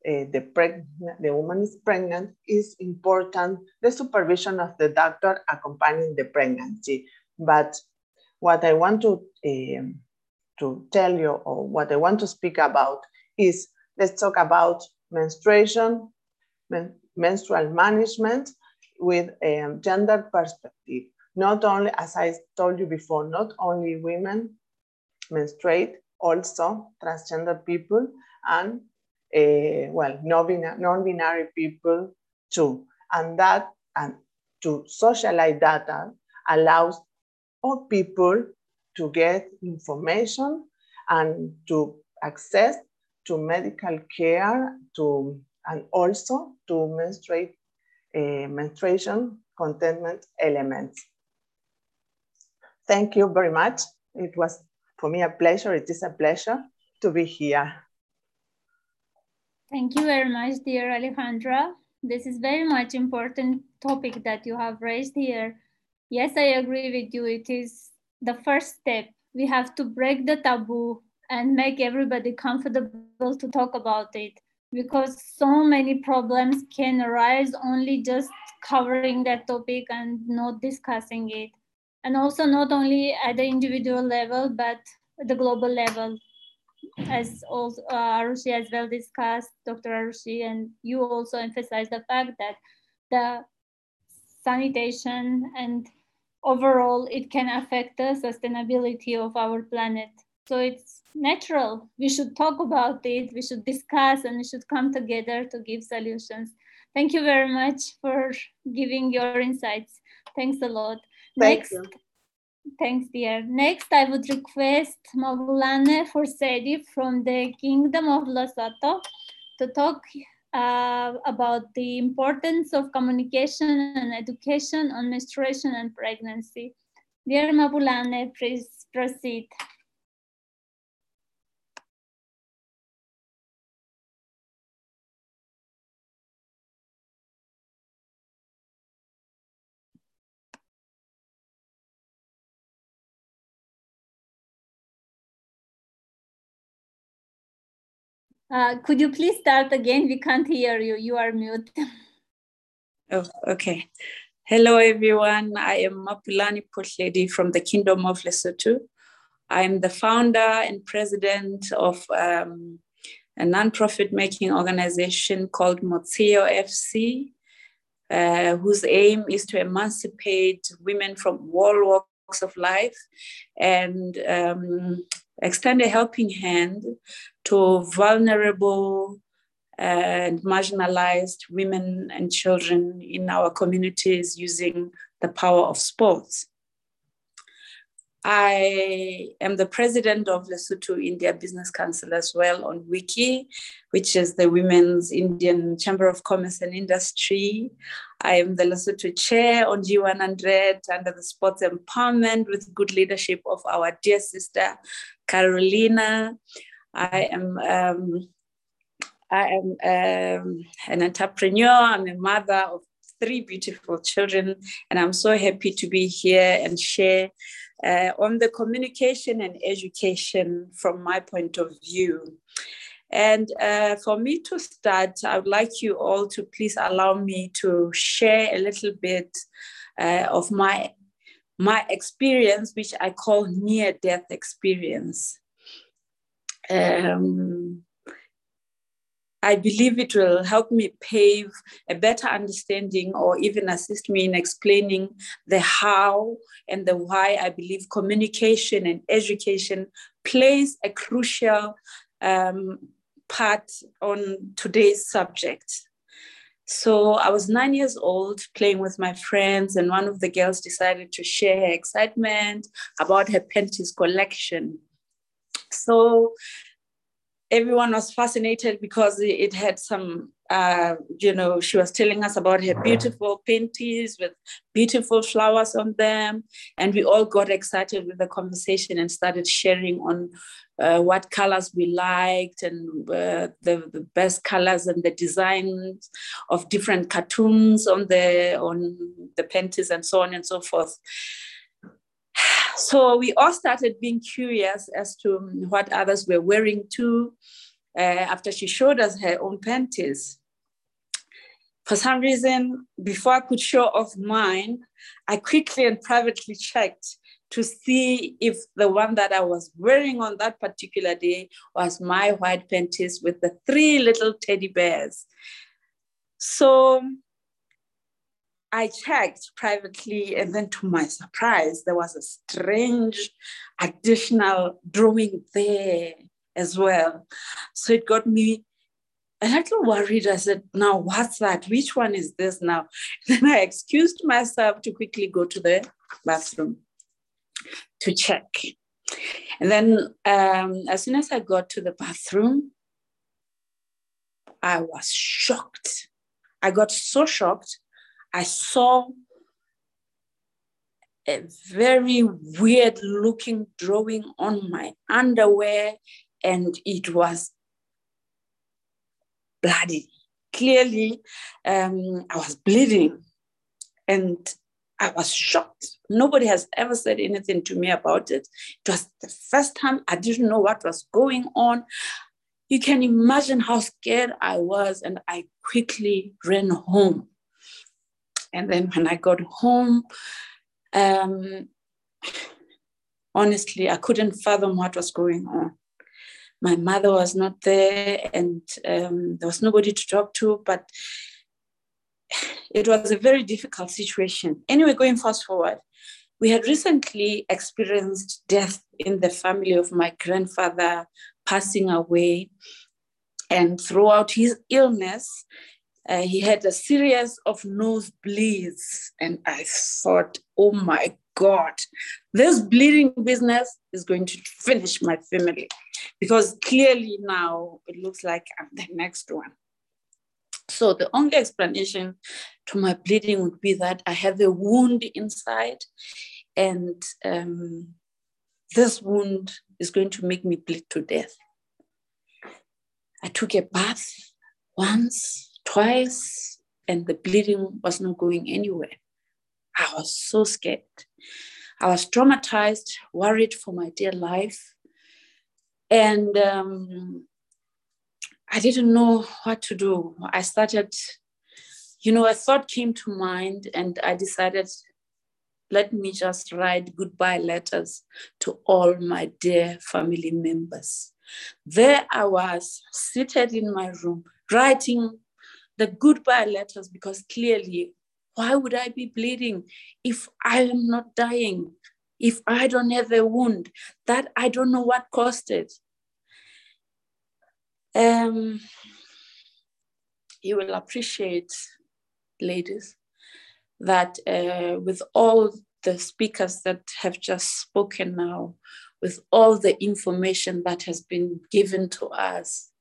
uh, the, the woman is pregnant, is important the supervision of the doctor accompanying the pregnancy. But what I want to, um, to tell you or what I want to speak about is let's talk about menstruation, men menstrual management with a gender perspective. Not only, as I told you before, not only women menstruate, also transgender people and uh, well, non-binary people too. And that, and to socialize data allows all people to get information and to access to medical care to and also to menstruate uh, menstruation contentment elements. Thank you very much. It was for me a pleasure. It is a pleasure to be here. Thank you very much, dear Alejandra. This is very much important topic that you have raised here. Yes, I agree with you. It is the first step. We have to break the taboo and make everybody comfortable to talk about it because so many problems can arise only just covering that topic and not discussing it. And also not only at the individual level, but the global level as also uh, Arushi as well discussed, Dr. Arushi, and you also emphasized the fact that the sanitation and overall it can affect the sustainability of our planet. So it's natural. We should talk about it, we should discuss, and we should come together to give solutions. Thank you very much for giving your insights. Thanks a lot. Next. Thanks, dear. Next, I would request Mabulane Forsedi from the Kingdom of Lesotho to talk uh, about the importance of communication and education on menstruation and pregnancy. Dear Mabulane, please proceed. Uh, could you please start again? We can't hear you. You are mute. *laughs* Oh, okay. Hello, everyone. I am Mapulani Potledi from the Kingdom of Lesotho. I'm the founder and president of um, a non-profit making organization called Motseo FC, uh, whose aim is to emancipate women from all walks of life and um, extend a helping hand to vulnerable uh, and marginalized women and children in our communities using the power of sports. I am the president of Lesotho India Business Council as well on WICCI, which is the Women's Indian Chamber of Commerce and Industry. I am the Lesotho chair on G100 under the sports empowerment with good leadership of our dear sister, Carolina. I am um, I am um, an entrepreneur. I'm a mother of three beautiful children, and I'm so happy to be here and share uh, on the communication and education from my point of view. And uh, for me to start, I would like you all to please allow me to share a little bit uh, of my my experience, which I call near death experience. Um, I believe it will help me pave a better understanding or even assist me in explaining the how and the why I believe communication and education plays a crucial um, part on today's subject. So I was nine years old playing with my friends, and one of the girls decided to share her excitement about her panties collection. So everyone was fascinated because it had some uh, you know, she was telling us about her beautiful panties with beautiful flowers on them. And we all got excited with the conversation and started sharing on uh, what colors we liked and uh, the, the best colors and the designs of different cartoons on the on the panties and so on and so forth. So we all started being curious as to what others were wearing too uh, after she showed us her own panties. For some reason, before I could show off mine, I quickly and privately checked to see if the one that I was wearing on that particular day was my white panties with the three little teddy bears. So I checked privately, and then to my surprise, there was a strange additional drawing there as well. So it got me a little worried. I said, Now, what's that? Which one is this now? *laughs* Then I excused myself to quickly go to the bathroom to check. And then, um, as soon as I got to the bathroom, I was shocked. I got so shocked. I saw a very weird looking drawing on my underwear and it was bloody. Clearly, um, I was bleeding and I was shocked. Nobody has ever said anything to me about it. It was the first time I didn't know what was going on. You can imagine how scared I was, and I quickly ran home. And then when I got home, um, honestly, I couldn't fathom what was going on. My mother was not there and um, there was nobody to talk to but it was a very difficult situation. Anyway going fast forward we had recently experienced death in the family of my grandfather passing away. And throughout his illness uh, he had a series of nosebleeds and i thought oh my god this bleeding business is going to finish my family because clearly now it looks like I'm the next one. So the only explanation to my bleeding would be that I have a wound inside, and um, this wound is going to make me bleed to death. I took a bath once, twice, and the bleeding was not going anywhere. I was so scared. I was traumatized, worried for my dear life. And um, I didn't know what to do. I started, you know, a thought came to mind, and I decided, let me just write goodbye letters to all my dear family members. There I was, seated in my room, writing the goodbye letters because clearly, why would I be bleeding if I am not dying? if I don't have a wound that I don't know what caused it. Um, you will appreciate, ladies, that uh, with all the speakers that have just spoken now, with all the information that has been given to us,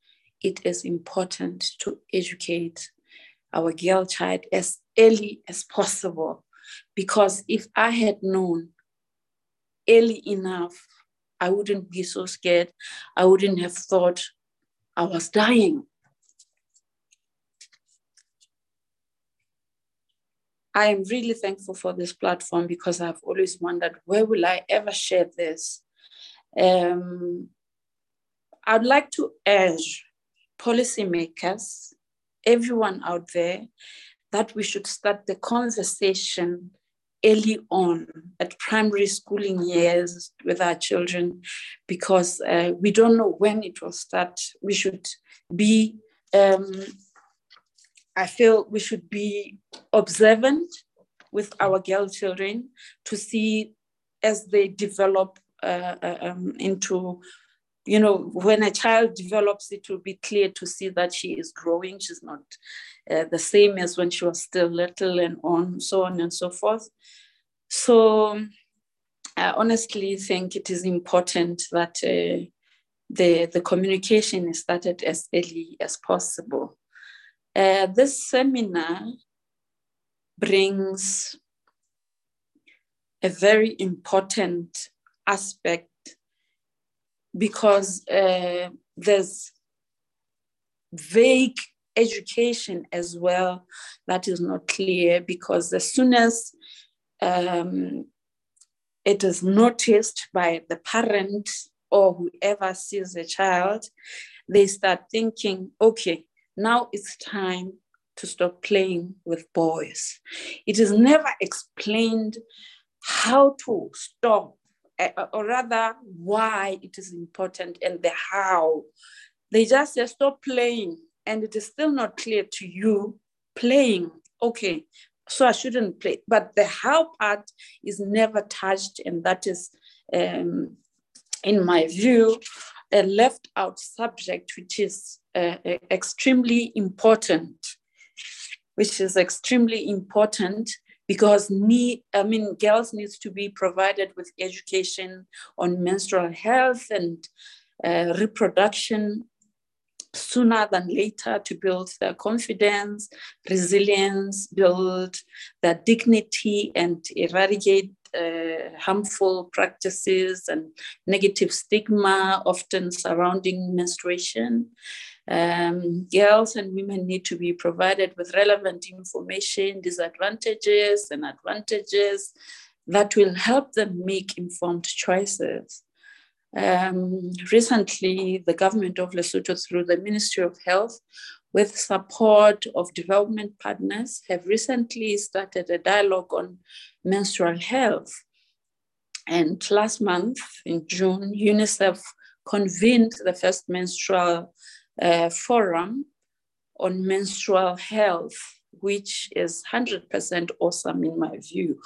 it is important to educate our girl child as early as possible. Because if I had known early enough, I wouldn't be so scared. I wouldn't have thought I was dying. I am really thankful for this platform because I've always wondered where will I ever share this? Um, I'd like to urge policymakers, everyone out there, that we should start the conversation early on at primary schooling years with our children because uh, we don't know when it will start. We should be, um, I feel we should be observant with our girl children to see as they develop uh, uh um, into you know, when a child develops, it will be clear to see that she is growing. She's not uh, the same as when she was still little, and on so on and so forth. So, I honestly think it is important that uh, the the communication is started as early as possible. Uh, this seminar brings a very important aspect because uh, there's vague education as well that is not clear because as soon as um, it is noticed by the parent or whoever sees the child, they start thinking, okay, now it's time to stop playing with boys. It is never explained how to stop or rather why it is important and the how. They just say stop playing, and it is still not clear to you playing. Okay, so I shouldn't play. But the how part is never touched, and that is, um, in my view, a left out subject, which is uh, extremely important. Which is extremely important because need i mean girls needs to be provided with education on menstrual health and uh, reproduction sooner than later to build their confidence resilience build their dignity and eradicate uh, harmful practices and negative stigma often surrounding menstruation um, girls and women need to be provided with relevant information, disadvantages and advantages that will help them make informed choices. Um, recently, the government of Lesotho, through the Ministry of Health, with support of development partners, have recently started a dialogue on menstrual health. And last month, in June, UNICEF convened the first menstrual forum on menstrual health, which is 100% awesome in my view.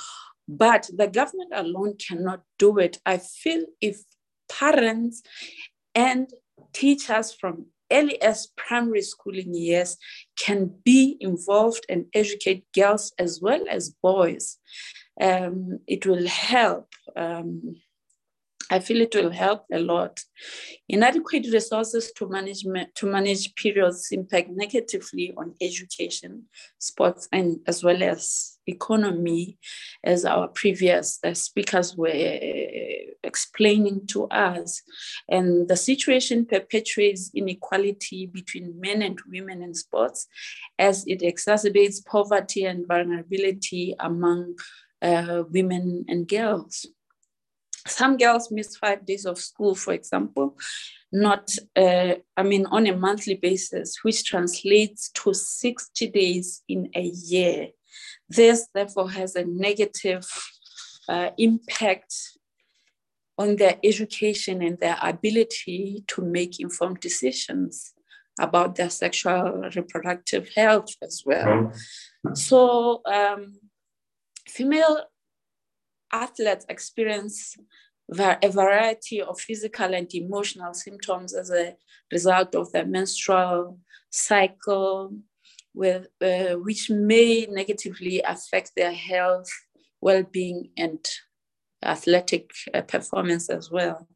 But the government alone cannot do it. I feel if parents and teachers from early as primary schooling years can be involved and educate girls as well as boys, um, it will help. Um, I feel it will help a lot. Inadequate resources to management to manage periods impact negatively on education, sports, and as well as economy, as our previous uh, speakers were uh, explaining to us. And the situation perpetuates inequality between men and women in sports, as it exacerbates poverty and vulnerability among uh, women and girls. Some girls miss five days of school, for example, not, uh, I mean, on a monthly basis, which translates to 60 days in a year. This, therefore, has a negative uh, impact on their education and their ability to make informed decisions about their sexual reproductive health as well. So, um, female athletes experience a variety of physical and emotional symptoms as a result of their menstrual cycle, with, uh, which may negatively affect their health, well being, and athletic uh, performance as well.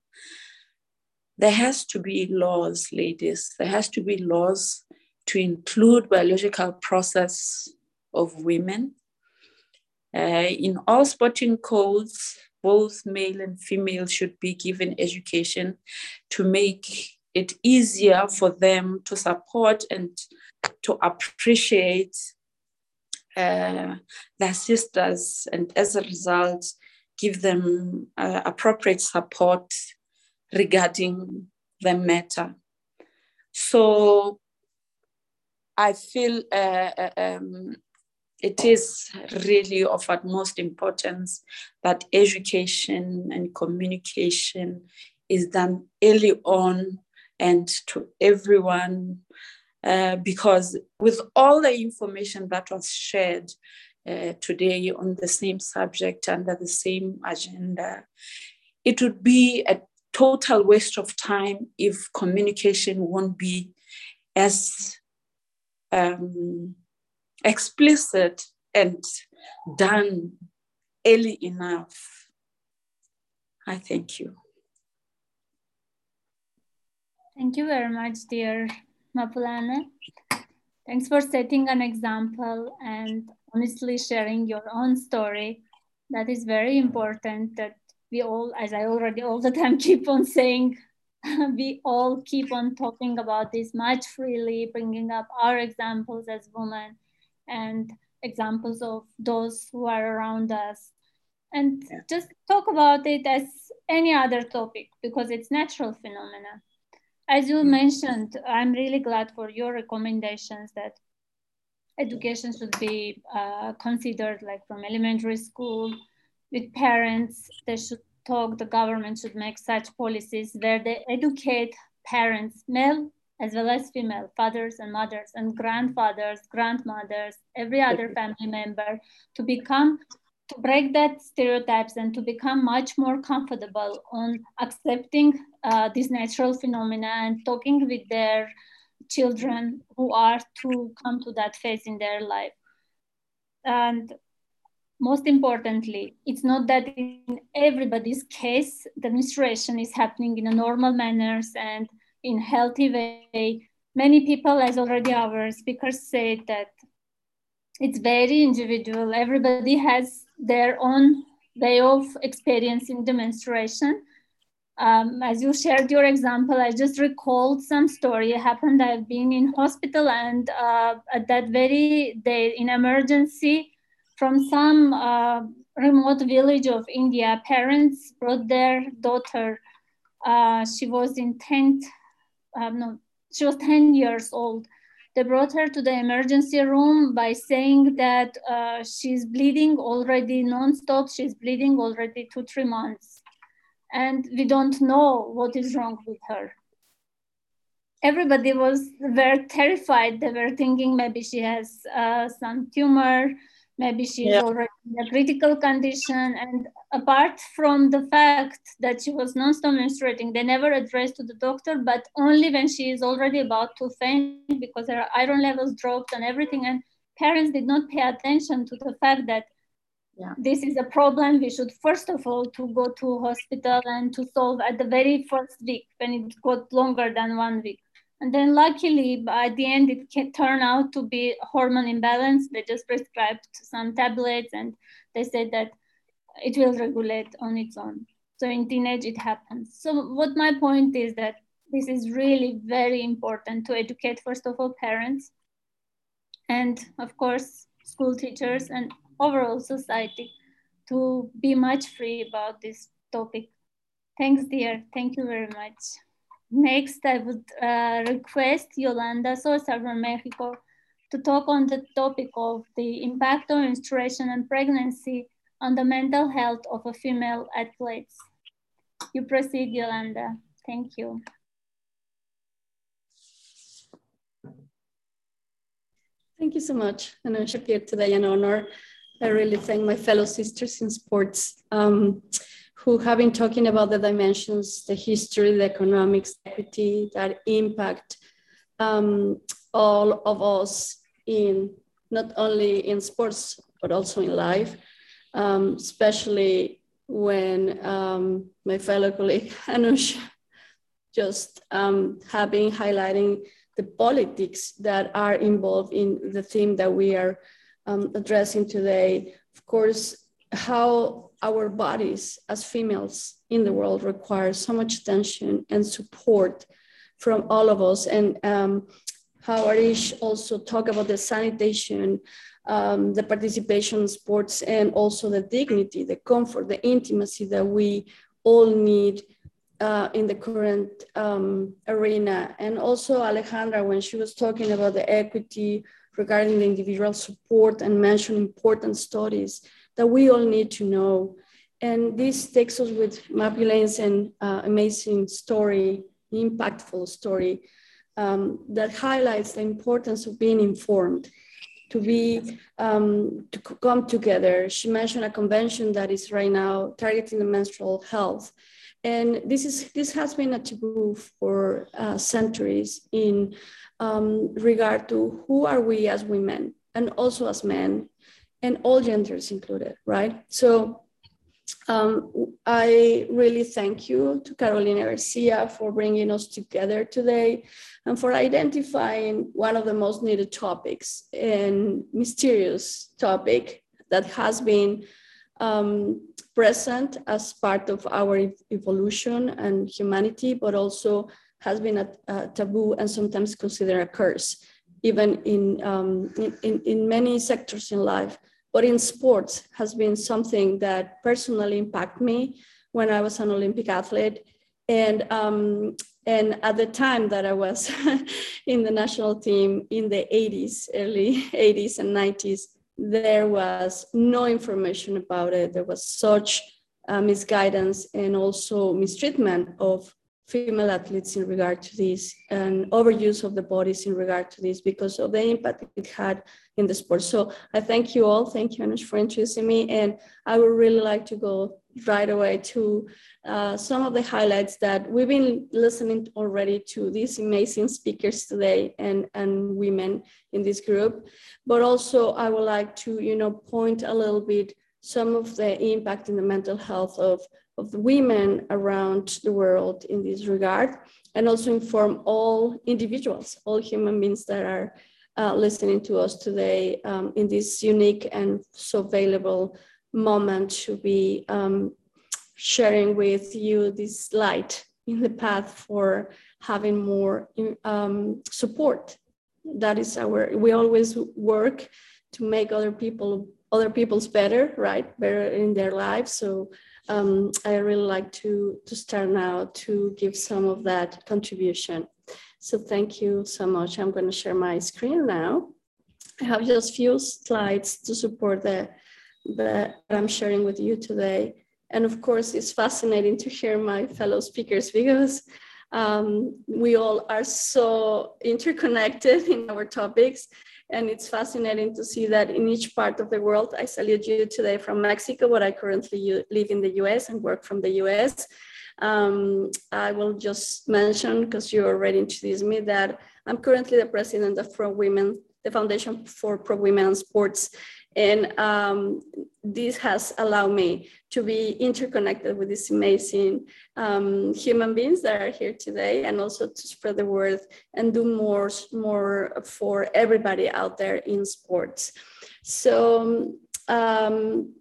There has to be laws, ladies. There has to be laws to include biological process of women in all sporting codes, both male and female should be given education to make it easier for them to support and to appreciate uh, their sisters, and as a result, give them uh, appropriate support regarding the matter. So I feel uh, uh um, it is really of utmost importance that education and communication is done early on and to everyone uh, because with all the information that was shared uh, today on the same subject under the same agenda it would be a total waste of time if communication won't be as um, explicit and done early enough. I thank you. Thank you very much, dear Mapulana. Thanks for setting an example and honestly sharing your own story. That is very important that we all, as I already all the time *laughs* keep on saying, *laughs* we all keep on talking about this much freely, bringing up our examples as women and examples of those who are around us. And yeah. just talk about it as any other topic because it's natural phenomena. As you mm. mentioned, I'm really glad for your recommendations that education should be uh, considered like from elementary school with parents. They should talk, the government should make such policies where they educate parents, male as well as female, fathers and mothers and grandfathers, grandmothers, every other family member to become to break that stereotypes and to become much more comfortable on accepting uh, these natural phenomena and talking with their children who are to come to that phase in their life. And most importantly, it's not that in everybody's case, the menstruation is happening in a normal manners and in healthy way. Many people, as already our speakers said, that it's very individual. Everybody has their own way of experiencing the menstruation. Um, as you shared your example, I just recalled some story. It happened. I've been in hospital, and uh, at that very day, in emergency, from some uh, remote village of India, parents brought their daughter. Uh, she was in tenth, um, no, she was ten years old, they brought her to the emergency room by saying that uh, she's bleeding already nonstop. She's bleeding already two, three months. And we don't know what is wrong with her. Everybody was very terrified. They were thinking maybe she has uh, some tumor, maybe she's yeah. already in a critical condition. And apart from the fact that she was non-stop menstruating, they never addressed to the doctor, but only when she is already about to faint because her iron levels dropped and everything. And parents did not pay attention to the fact that yeah. this is a problem. We should first of all to go to hospital and to solve at the very first week when it got longer than one week. And then luckily, by the end, it can turn out to be hormone imbalance. They just prescribed some tablets and they said that it will regulate on its own. So in teenage, it happens. So what my point is that this is really very important to educate, first of all, parents and of course, school teachers and overall society to be much free about this topic. Thanks, dear. Thank you very much. Next, I would uh, request Yolanda Sosa from Mexico to talk on the topic of the impact of menstruation and pregnancy on the mental health of a female athletes. You proceed, Yolanda. Thank you. Thank you so much, Anusha, here today an honor. I really thank my fellow sisters in sports. Um, who have been talking about the dimensions, the history, the economics, equity that impact um, all of us in not only in sports but also in life, um, especially when um, my fellow colleague *laughs* Anush just um, have been highlighting the politics that are involved in the theme that we are um, addressing today. Of course, how our bodies as females in the world require so much attention and support from all of us. And um, how Arish also talked about the sanitation, um, the participation sports, and also the dignity, the comfort, the intimacy that we all need uh, in the current um, arena. And also Alejandra, when she was talking about the equity regarding the individual support and mentioned important studies that we all need to know. And this takes us with Mapulane's an uh, amazing story, impactful story um, that highlights the importance of being informed. To be um, to come together. She mentioned a convention that is right now targeting the menstrual health, and this is this has been a taboo for uh, centuries in um, regard to who are we as women and also as men, and all genders included, right? So um, I really thank you to Carolina Garcia for bringing us together today and for identifying one of the most needed topics and mysterious topic that has been um, present as part of our evolution and humanity, but also has been a, a taboo and sometimes considered a curse, even in, um, in, in many sectors in life but in sports has been something that personally impacted me when I was an Olympic athlete. And, um, and at the time that I was *laughs* in the national team in the 80s, early *laughs* 80s and 90s, there was no information about it. There was such uh, misguidance and also mistreatment of female athletes in regard to this and overuse of the bodies in regard to this because of the impact it had in the sport. So I thank you all. Thank you, Anush, for introducing me. And I would really like to go right away to uh, some of the highlights that we've been listening already to these amazing speakers today and, and women in this group. But also I would like to, you know, point a little bit some of the impact in the mental health of, of the women around the world in this regard, and also inform all individuals, all human beings that are uh, listening to us today um, in this unique and so valuable moment to be um, sharing with you this light in the path for having more um, support. That is our, we always work to make other people, other people's better, right? Better in their lives. So um, I really like to, to start now to give some of that contribution. So thank you so much. I'm going to share my screen now. I have just few slides to support the, the I'm sharing with you today. And of course, it's fascinating to hear my fellow speakers because um, we all are so interconnected *laughs* in our topics. And it's fascinating to see that in each part of the world, I salute you today from Mexico, where I currently live in the US and work from the US. Um, I will just mention, because you already introduced me, that I'm currently the president of Pro Women, the Foundation for Pro Women Sports. And um, this has allowed me to be interconnected with these amazing um, human beings that are here today and also to spread the word and do more, more for everybody out there in sports. So um,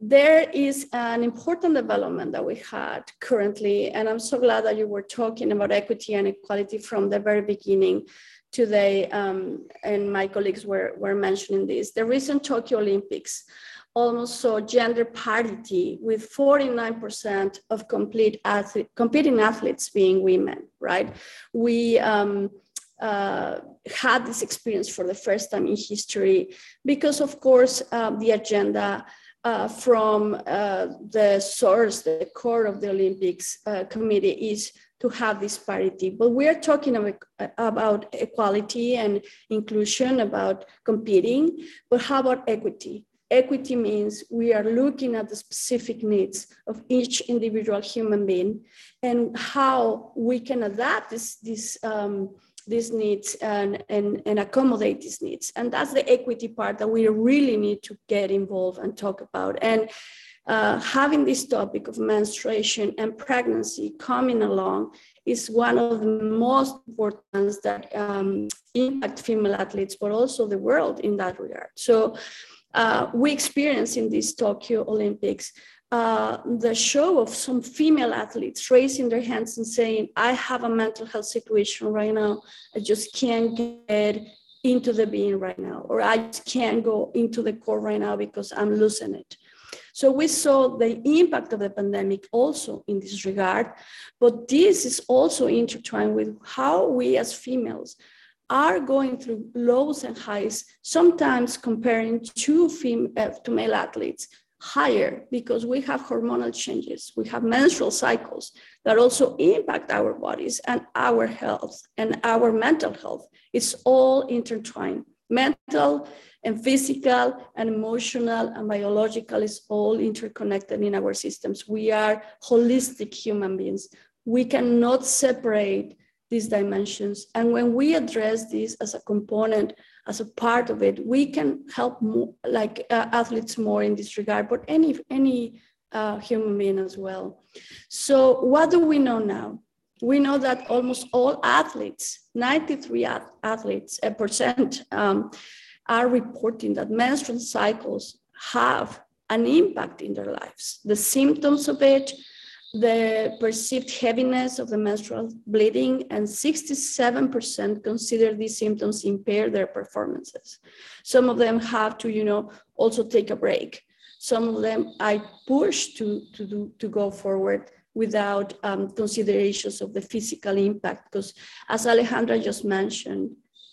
there is an important development that we had currently, and I'm so glad that you were talking about equity and equality from the very beginning today, um, and my colleagues were, were mentioning this. The recent Tokyo Olympics almost saw gender parity with 49% of complete athlete, competing athletes being women, right? We um, uh, had this experience for the first time in history because, of course, uh, the agenda uh, from uh, the source, the core of the Olympics uh, committee is to have this parity. But we are talking about, about equality and inclusion, about competing, but how about equity? Equity means we are looking at the specific needs of each individual human being and how we can adapt this, this um, these needs and, and, and accommodate these needs. And that's the equity part that we really need to get involved and talk about. And uh, having this topic of menstruation and pregnancy coming along is one of the most important that um, impact female athletes, but also the world in that regard. So uh, we experience in these Tokyo Olympics uh, the show of some female athletes raising their hands and saying, I have a mental health situation right now. I just can't get into the being right now, or I just can't go into the court right now because I'm losing it. So we saw the impact of the pandemic also in this regard, but this is also intertwined with how we as females are going through lows and highs, sometimes comparing two fem- uh, to male athletes higher because we have hormonal changes, we have menstrual cycles that also impact our bodies and our health and our mental health. It's all intertwined. Mental and physical and emotional and biological is all interconnected in our systems. We are holistic human beings. We cannot separate these dimensions. And when we address this as a component, as a part of it, we can help more, like uh, athletes more in this regard, but any, any uh, human being as well. So what do we know now? We know that almost all athletes, 93 athletes, a percent, um, are reporting that menstrual cycles have an impact in their lives. The symptoms of it, the perceived heaviness of the menstrual bleeding, and 67% consider these symptoms impair their performances. Some of them have to, you know, also take a break. Some of them I push to, to, do, to go forward without um, considerations of the physical impact, because as Alejandra just mentioned,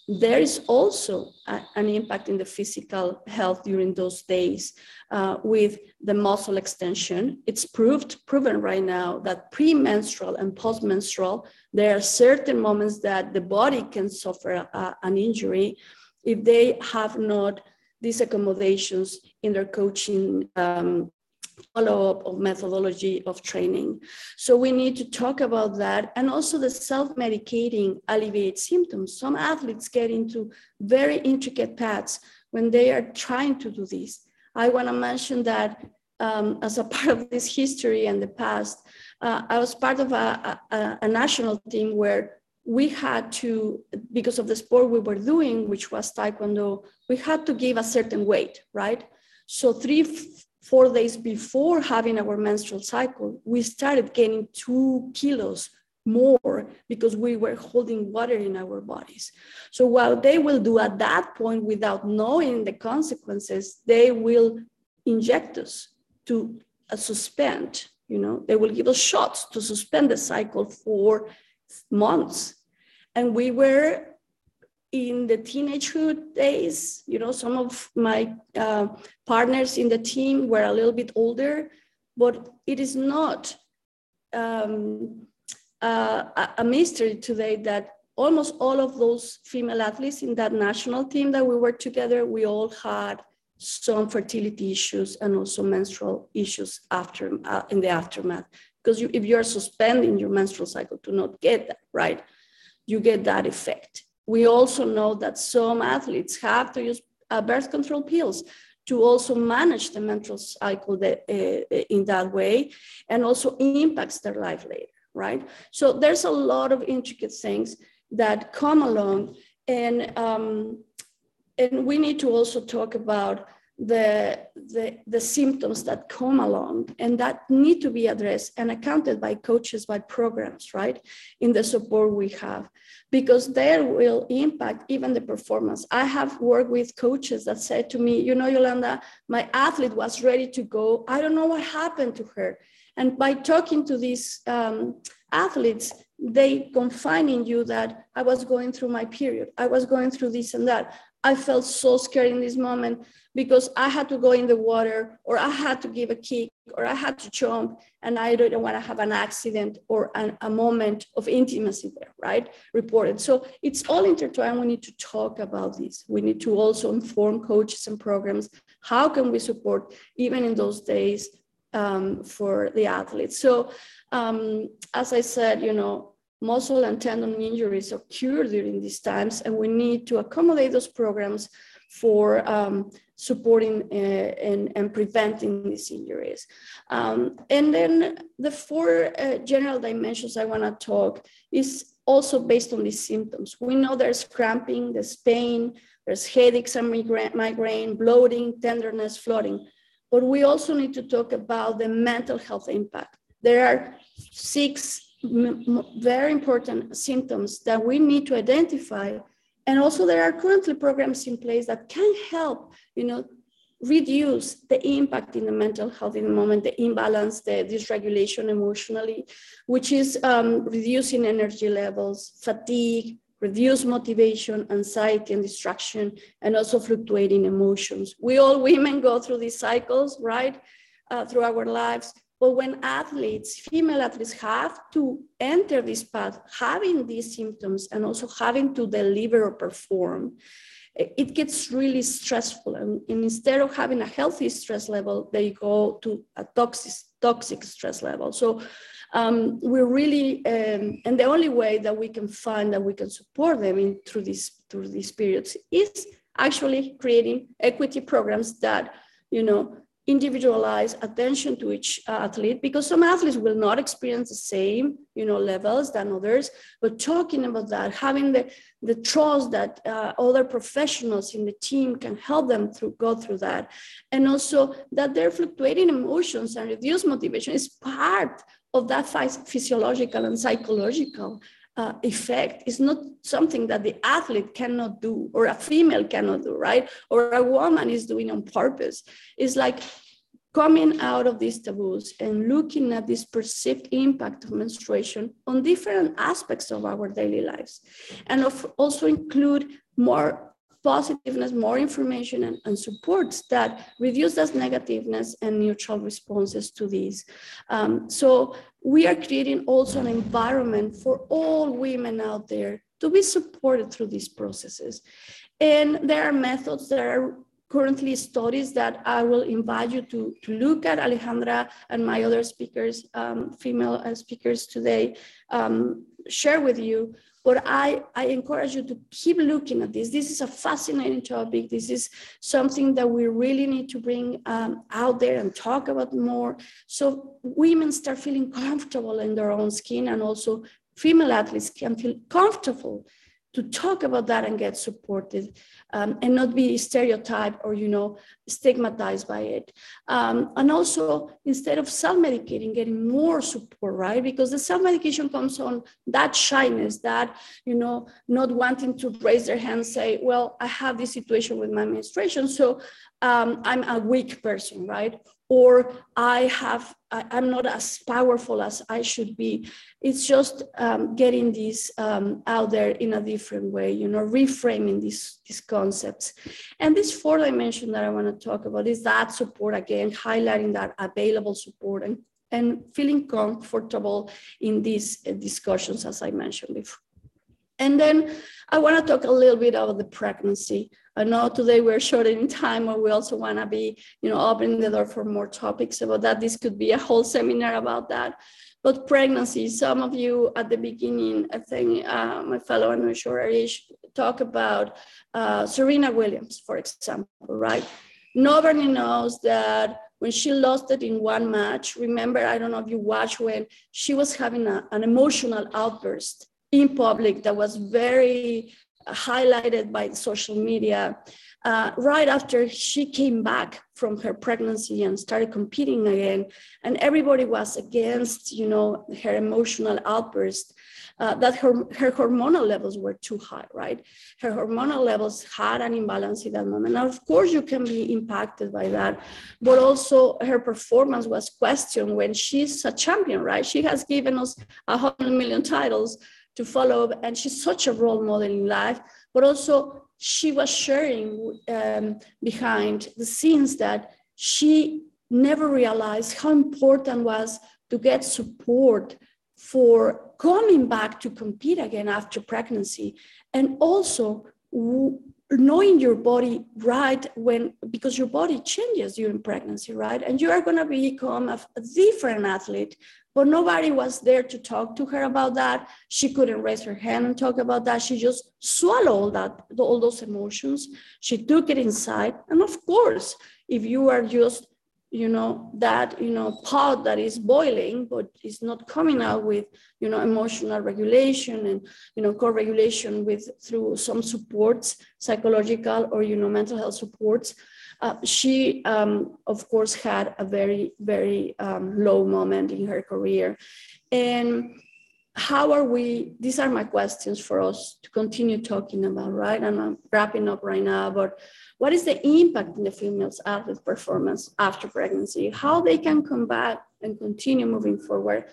there is also a, an impact in the physical health during those days uh, with the muscle extension. It's proved, proven right now that premenstrual and postmenstrual, there are certain moments that the body can suffer a, an injury if they have not these accommodations in their coaching um, follow-up of methodology of training. So we need to talk about that. And also the self-medicating alleviates symptoms. Some athletes get into very intricate paths when they are trying to do this. I wanna mention that um, as a *laughs* part of this history and the past, uh, I was part of a, a, a national team where we had to, because of the sport we were doing, which was Taekwondo, we had to give a certain weight, right? So three, four days before having our menstrual cycle, we started gaining two kilos more because we were holding water in our bodies. So what they will do at that point without knowing the consequences, they will inject us to uh, suspend, you know, they will give us shots to suspend the cycle for months. And we were in the teenagehood days, you know, some of my uh, partners in the team were a little bit older, but it is not um, uh, a mystery today that almost all of those female athletes in that national team that we were together, we all had some fertility issues and also menstrual issues after uh, in the aftermath. Because you, if you are suspending your menstrual cycle to not get that, right, you get that effect we also know that some athletes have to use uh, birth control pills to also manage the menstrual cycle that, uh, in that way and also impacts their life later, right? So there's a lot of intricate things that come along and, um, and we need to also talk about the, the, the symptoms that come along and that need to be addressed and accounted by coaches, by programs, right? In the support we have, because there will impact even the performance. I have worked with coaches that said to me, you know, Yolanda, my athlete was ready to go. I don't know what happened to her. And by talking to these um, athletes, they confine in you that I was going through my period. I was going through this and that. I felt so scared in this moment because I had to go in the water or I had to give a kick or I had to jump and I didn't want to have an accident or an, a moment of intimacy there, right? Reported. So it's all intertwined. We need to talk about this. We need to also inform coaches and programs. How can we support even in those days um, for the athletes? So um, as I said, you know, muscle and tendon injuries occur during these times, and we need to accommodate those programs for um, supporting uh, and, and preventing these injuries. Um, and then the four uh, general dimensions I want to talk is also based on these symptoms. We know there's cramping, there's pain, there's headaches and migraine, bloating, tenderness, flooding. But we also need to talk about the mental health impact. There are six very important symptoms that we need to identify. And also there are currently programs in place that can help, you know, reduce the impact in the mental health in the moment, the imbalance, the dysregulation emotionally, which is um, reducing energy levels, fatigue, reduce motivation, anxiety and distraction, and also fluctuating emotions. We all women go through these cycles, right? Uh, through our lives. But when athletes, female athletes have to enter this path, having these symptoms and also having to deliver or perform, it gets really stressful. And, instead of having a healthy stress level, they go to a toxic, toxic stress level. So um, we're really, um, and the only way that we can find that we can support them in through these through these periods is actually creating equity programs that, you know, individualize attention to each athlete because some athletes will not experience the same you know levels than others. But talking about that having the the trust that uh, other professionals in the team can help them through go through that. And also that their fluctuating emotions and reduced motivation is part of that physiological and psychological uh, effect is not something that the athlete cannot do or a female cannot do, right? Or a woman is doing on purpose. It's like coming out of these taboos and looking at this perceived impact of menstruation on different aspects of our daily lives and of also include more positiveness, more information and, and supports that reduce that negativeness and neutral responses to these. Um, so we are creating also an environment for all women out there to be supported through these processes. And there are methods, there are currently studies that I will invite you to, to look at. Alejandra and my other speakers, um, female uh, speakers today, um, share with you but I, I encourage you to keep looking at this. This is a fascinating topic. This is something that we really need to bring um, out there and talk about more. So women start feeling comfortable in their own skin and also female athletes can feel comfortable to talk about that and get supported um, and not be stereotyped or you know stigmatized by it. Um, and also instead of self-medicating getting more support right? Because the self-medication comes on that shyness that you know not wanting to raise their hand say well i have this situation with my menstruation so um, i'm a weak person right or I have, I, am not as powerful as I should be. It's just um, getting this um, out there in a different way, you know, reframing these, these concepts. And this fourth dimension that I want to talk about is that support again, highlighting that available support and, and feeling comfortable in these uh, discussions, as I mentioned before. And then I want to talk a little bit about the pregnancy. I know today we're short in time, and we also want to be, you know, opening the door for more topics about that. This could be a whole seminar about that. But pregnancy, some of you at the beginning, I think uh, my fellow Anushwarish talk about uh, Serena Williams, for example, right? Nobody knows that when she lost it in one match, remember, I don't know if you watched when she was having a, an emotional outburst in public that was very highlighted by social media. Uh, right after she came back from her pregnancy and started competing again, and everybody was against, you know, her emotional outburst. Uh, that her, her hormonal levels were too high, right? Her hormonal levels had an imbalance in that moment. Now, of course, you can be impacted by that, but also her performance was questioned when she's a champion, right? She has given us a hundred million titles to follow. And she's such a role model in life, but also she was sharing um, behind the scenes that she never realized how important was to get support for coming back to compete again after pregnancy and also knowing your body right when because your body changes during pregnancy right? And you are going to become a, a, different athlete but nobody was there to talk to her about that. She couldn't raise her hand and talk about that. She just swallowed all that all those emotions. She took it inside. And of course if you are just you know that you know pot that is boiling but is not coming out with you know emotional regulation and you know co-regulation with through some supports psychological or you know mental health supports uh, she um, of course had a very very um, low moment in her career. And how are we these are my questions for us to continue talking about right? And i'm wrapping up right now but what is the impact in the female's athlete performance after pregnancy? How they can combat and continue moving forward?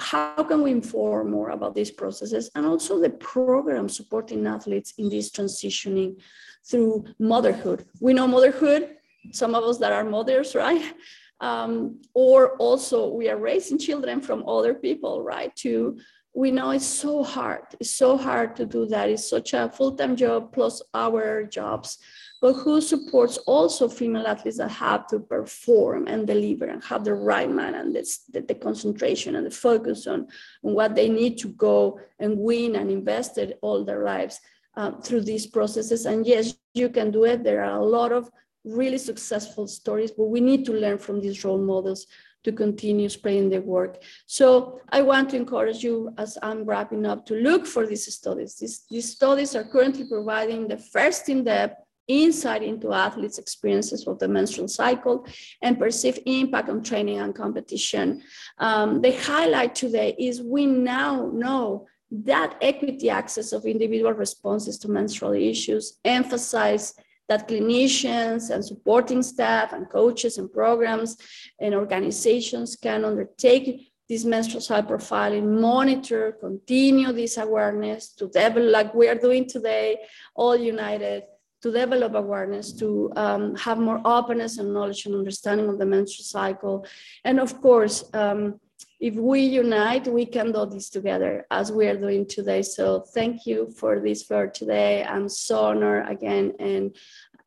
How can we inform more about these processes and also the program supporting athletes in this transitioning through motherhood? We know motherhood some of us that are mothers right um, or also we are raising children from other people, right? To we know it's so hard. It's so hard to do that. It's such a full-time job plus our jobs. But who supports also female athletes that have to perform and deliver and have the right mind and this, the, the concentration and the focus on, on what they need to go and win and invest all their lives uh, through these processes. And yes, you can do it. There are a lot of really successful stories, but we need to learn from these role models to continue spreading the work. So I want to encourage you as I'm wrapping up to look for these studies. These, these studies are currently providing the first in-depth insight into athletes' experiences of the menstrual cycle and perceived impact on training and competition. Um, the highlight today is we now know that equity access of individual responses to menstrual issues emphasize that clinicians and supporting staff and coaches and programs and organizations can undertake this menstrual cycle profiling, monitor, continue this awareness to develop, like we are doing today, all united, to develop awareness, to um, have more openness and knowledge and understanding of the menstrual cycle. And of course, um, if we unite, we can do this together as we are doing today. So thank you for this for today. I'm so honored again, and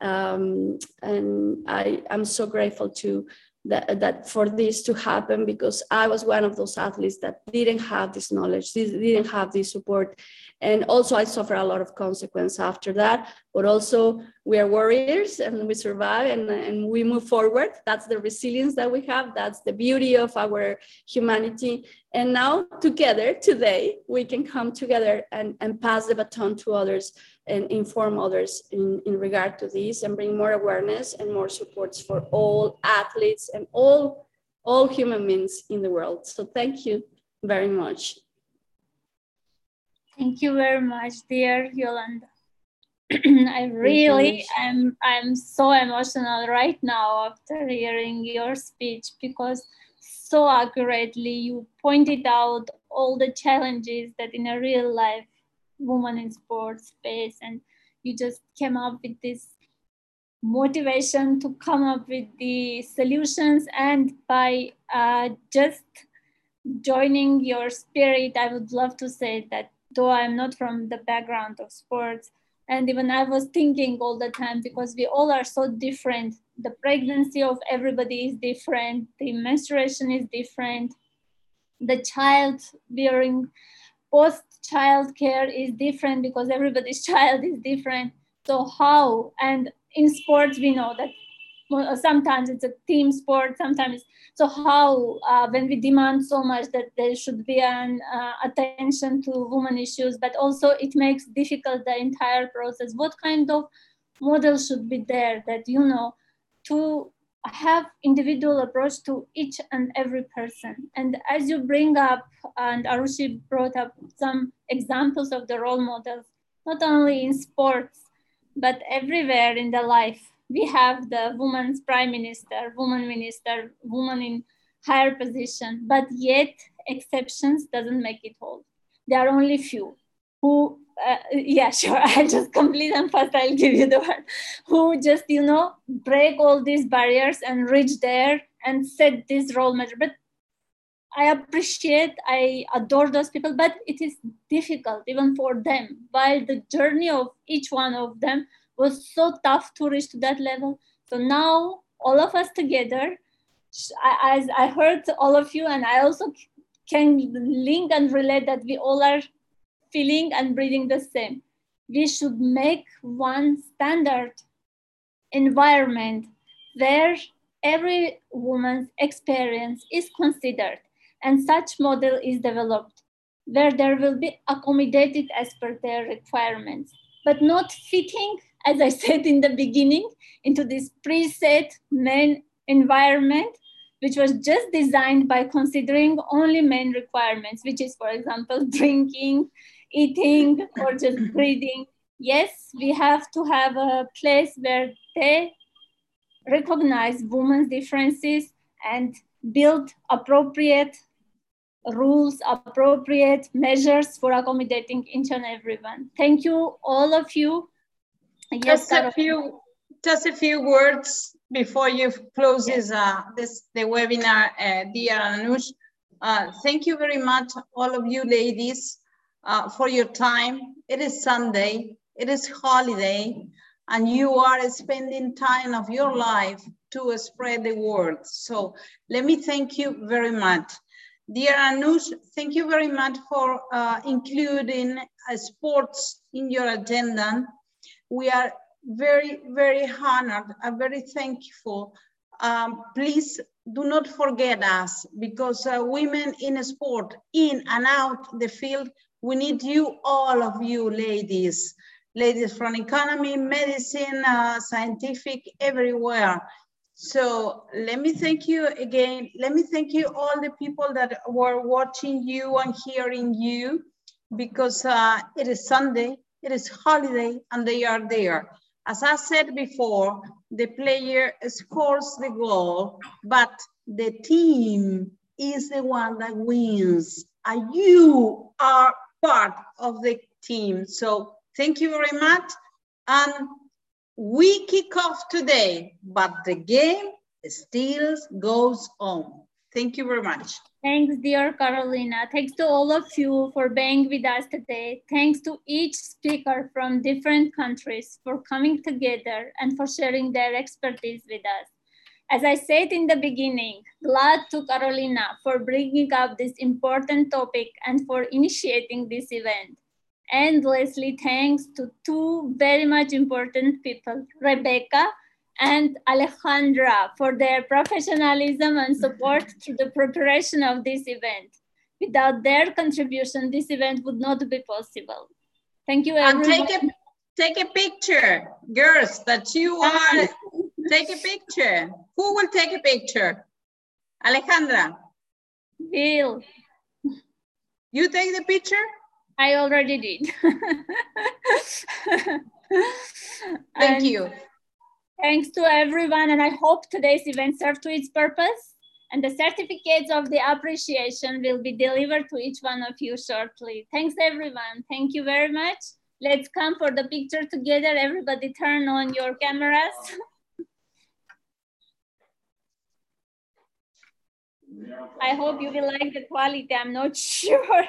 um, and I am so grateful to that, that for this to happen because I was one of those athletes that didn't have this knowledge, didn't have this support. And also I suffer a lot of consequence after that, but also we are warriors and we survive and, and we move forward. That's the resilience that we have. That's the beauty of our humanity. And now together today, we can come together and, and pass the baton to others and inform others in, in regard to this and bring more awareness and more supports for all athletes and all, all human beings in the world. So thank you very much. Thank you very much, dear Yolanda. *clears throat* I really am I'm so emotional right now after hearing your speech because so accurately you pointed out all the challenges that in a real life woman in sports space and you just came up with this motivation to come up with the solutions. And by uh, just joining your spirit i would love to say that though i'm not from the background of sports and even i was thinking all the time because we all are so different. The pregnancy of everybody is different. The menstruation is different. The child bearing post child care is different because everybody's *laughs* child is different. So how and in sports we know that sometimes it's a team sport sometimes so how uh, when we demand so much that there should be an uh, attention to women issues but also it makes difficult the entire process. What kind of model should be there that you know to have individual approach to each and every person. And as you bring up, and Arushi brought up some examples of the role models, not only in sports, but everywhere in the life. We have the woman's prime minister, woman minister, woman in higher position, but yet exceptions doesn't make it whole. There are only few who uh, yeah, *laughs* sure. I'll just complete and first I'll give you the word. Who just, you know, break all these barriers and reach there and set this role model. But I appreciate, I adore those people, but it is difficult even for them. While the journey of each one of them was so tough to reach to that level. So now all of us together, as I heard all of you, and I also can link and relate that we all are feeling and breathing the same. We should make one standard environment where every woman's experience is considered and such model is developed where there will be accommodated as per their requirements, but not fitting, as I *laughs* said in the beginning, into this preset main environment, which was just designed by considering only main requirements, which is, for example, *laughs* drinking, eating or just breathing. Yes, we have to have a place where they recognize women's differences and build appropriate rules, appropriate measures for accommodating each and everyone. Thank you, all of you. Yes, just a few, just a few words before you close this, uh, this the webinar, uh, dear Anush. Uh, thank you very much, all of you ladies, uh, for your time. It is Sunday, it is holiday, and you are spending time of your life to spread the word. So let me thank you very much. Dear Anush, thank you very much for uh, including uh, sports in your agenda. We are very, very honored and very thankful. Um, please do not forget us because uh, women in sport, in and out the field, we need you, all of you ladies, ladies from economy, medicine, uh, scientific, everywhere. So let me thank you again. Let me thank you all the people that were watching you and hearing you because uh, it is Sunday, it is holiday and they are there. As I said before, the player scores the goal, but the team is the one that wins and you are part of the team. So thank you very much. And we kick off today, but the game still goes on. Thank you very much. Thanks, dear Carolina. Thanks to all of you for being with us today. Thanks to each speaker from different countries for coming together and for sharing their expertise with us. As I said in the beginning, glad to Carolina for bringing up this important topic and for initiating this event endlessly thanks to two very much important people, Rebecca and Alejandra for their professionalism and support through the preparation of this event. Without their contribution, this event would not be possible. Thank you everyone. And take a, take a picture, girls, that you are, take a picture. Who will take a picture? Alejandra. Bill. You take the picture? I already did. *laughs* Thank and you. Thanks to everyone. And I hope today's event served to its purpose. And the certificates of the appreciation will be delivered to each one of you shortly. Thanks, everyone. Thank you very much. Let's come for the picture together. Everybody turn on your cameras. *laughs* I hope you will like the quality. I'm not *laughs* sure.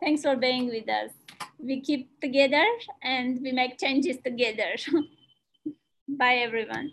Thanks for being with us. We keep together and we make changes together. *laughs* Bye, everyone.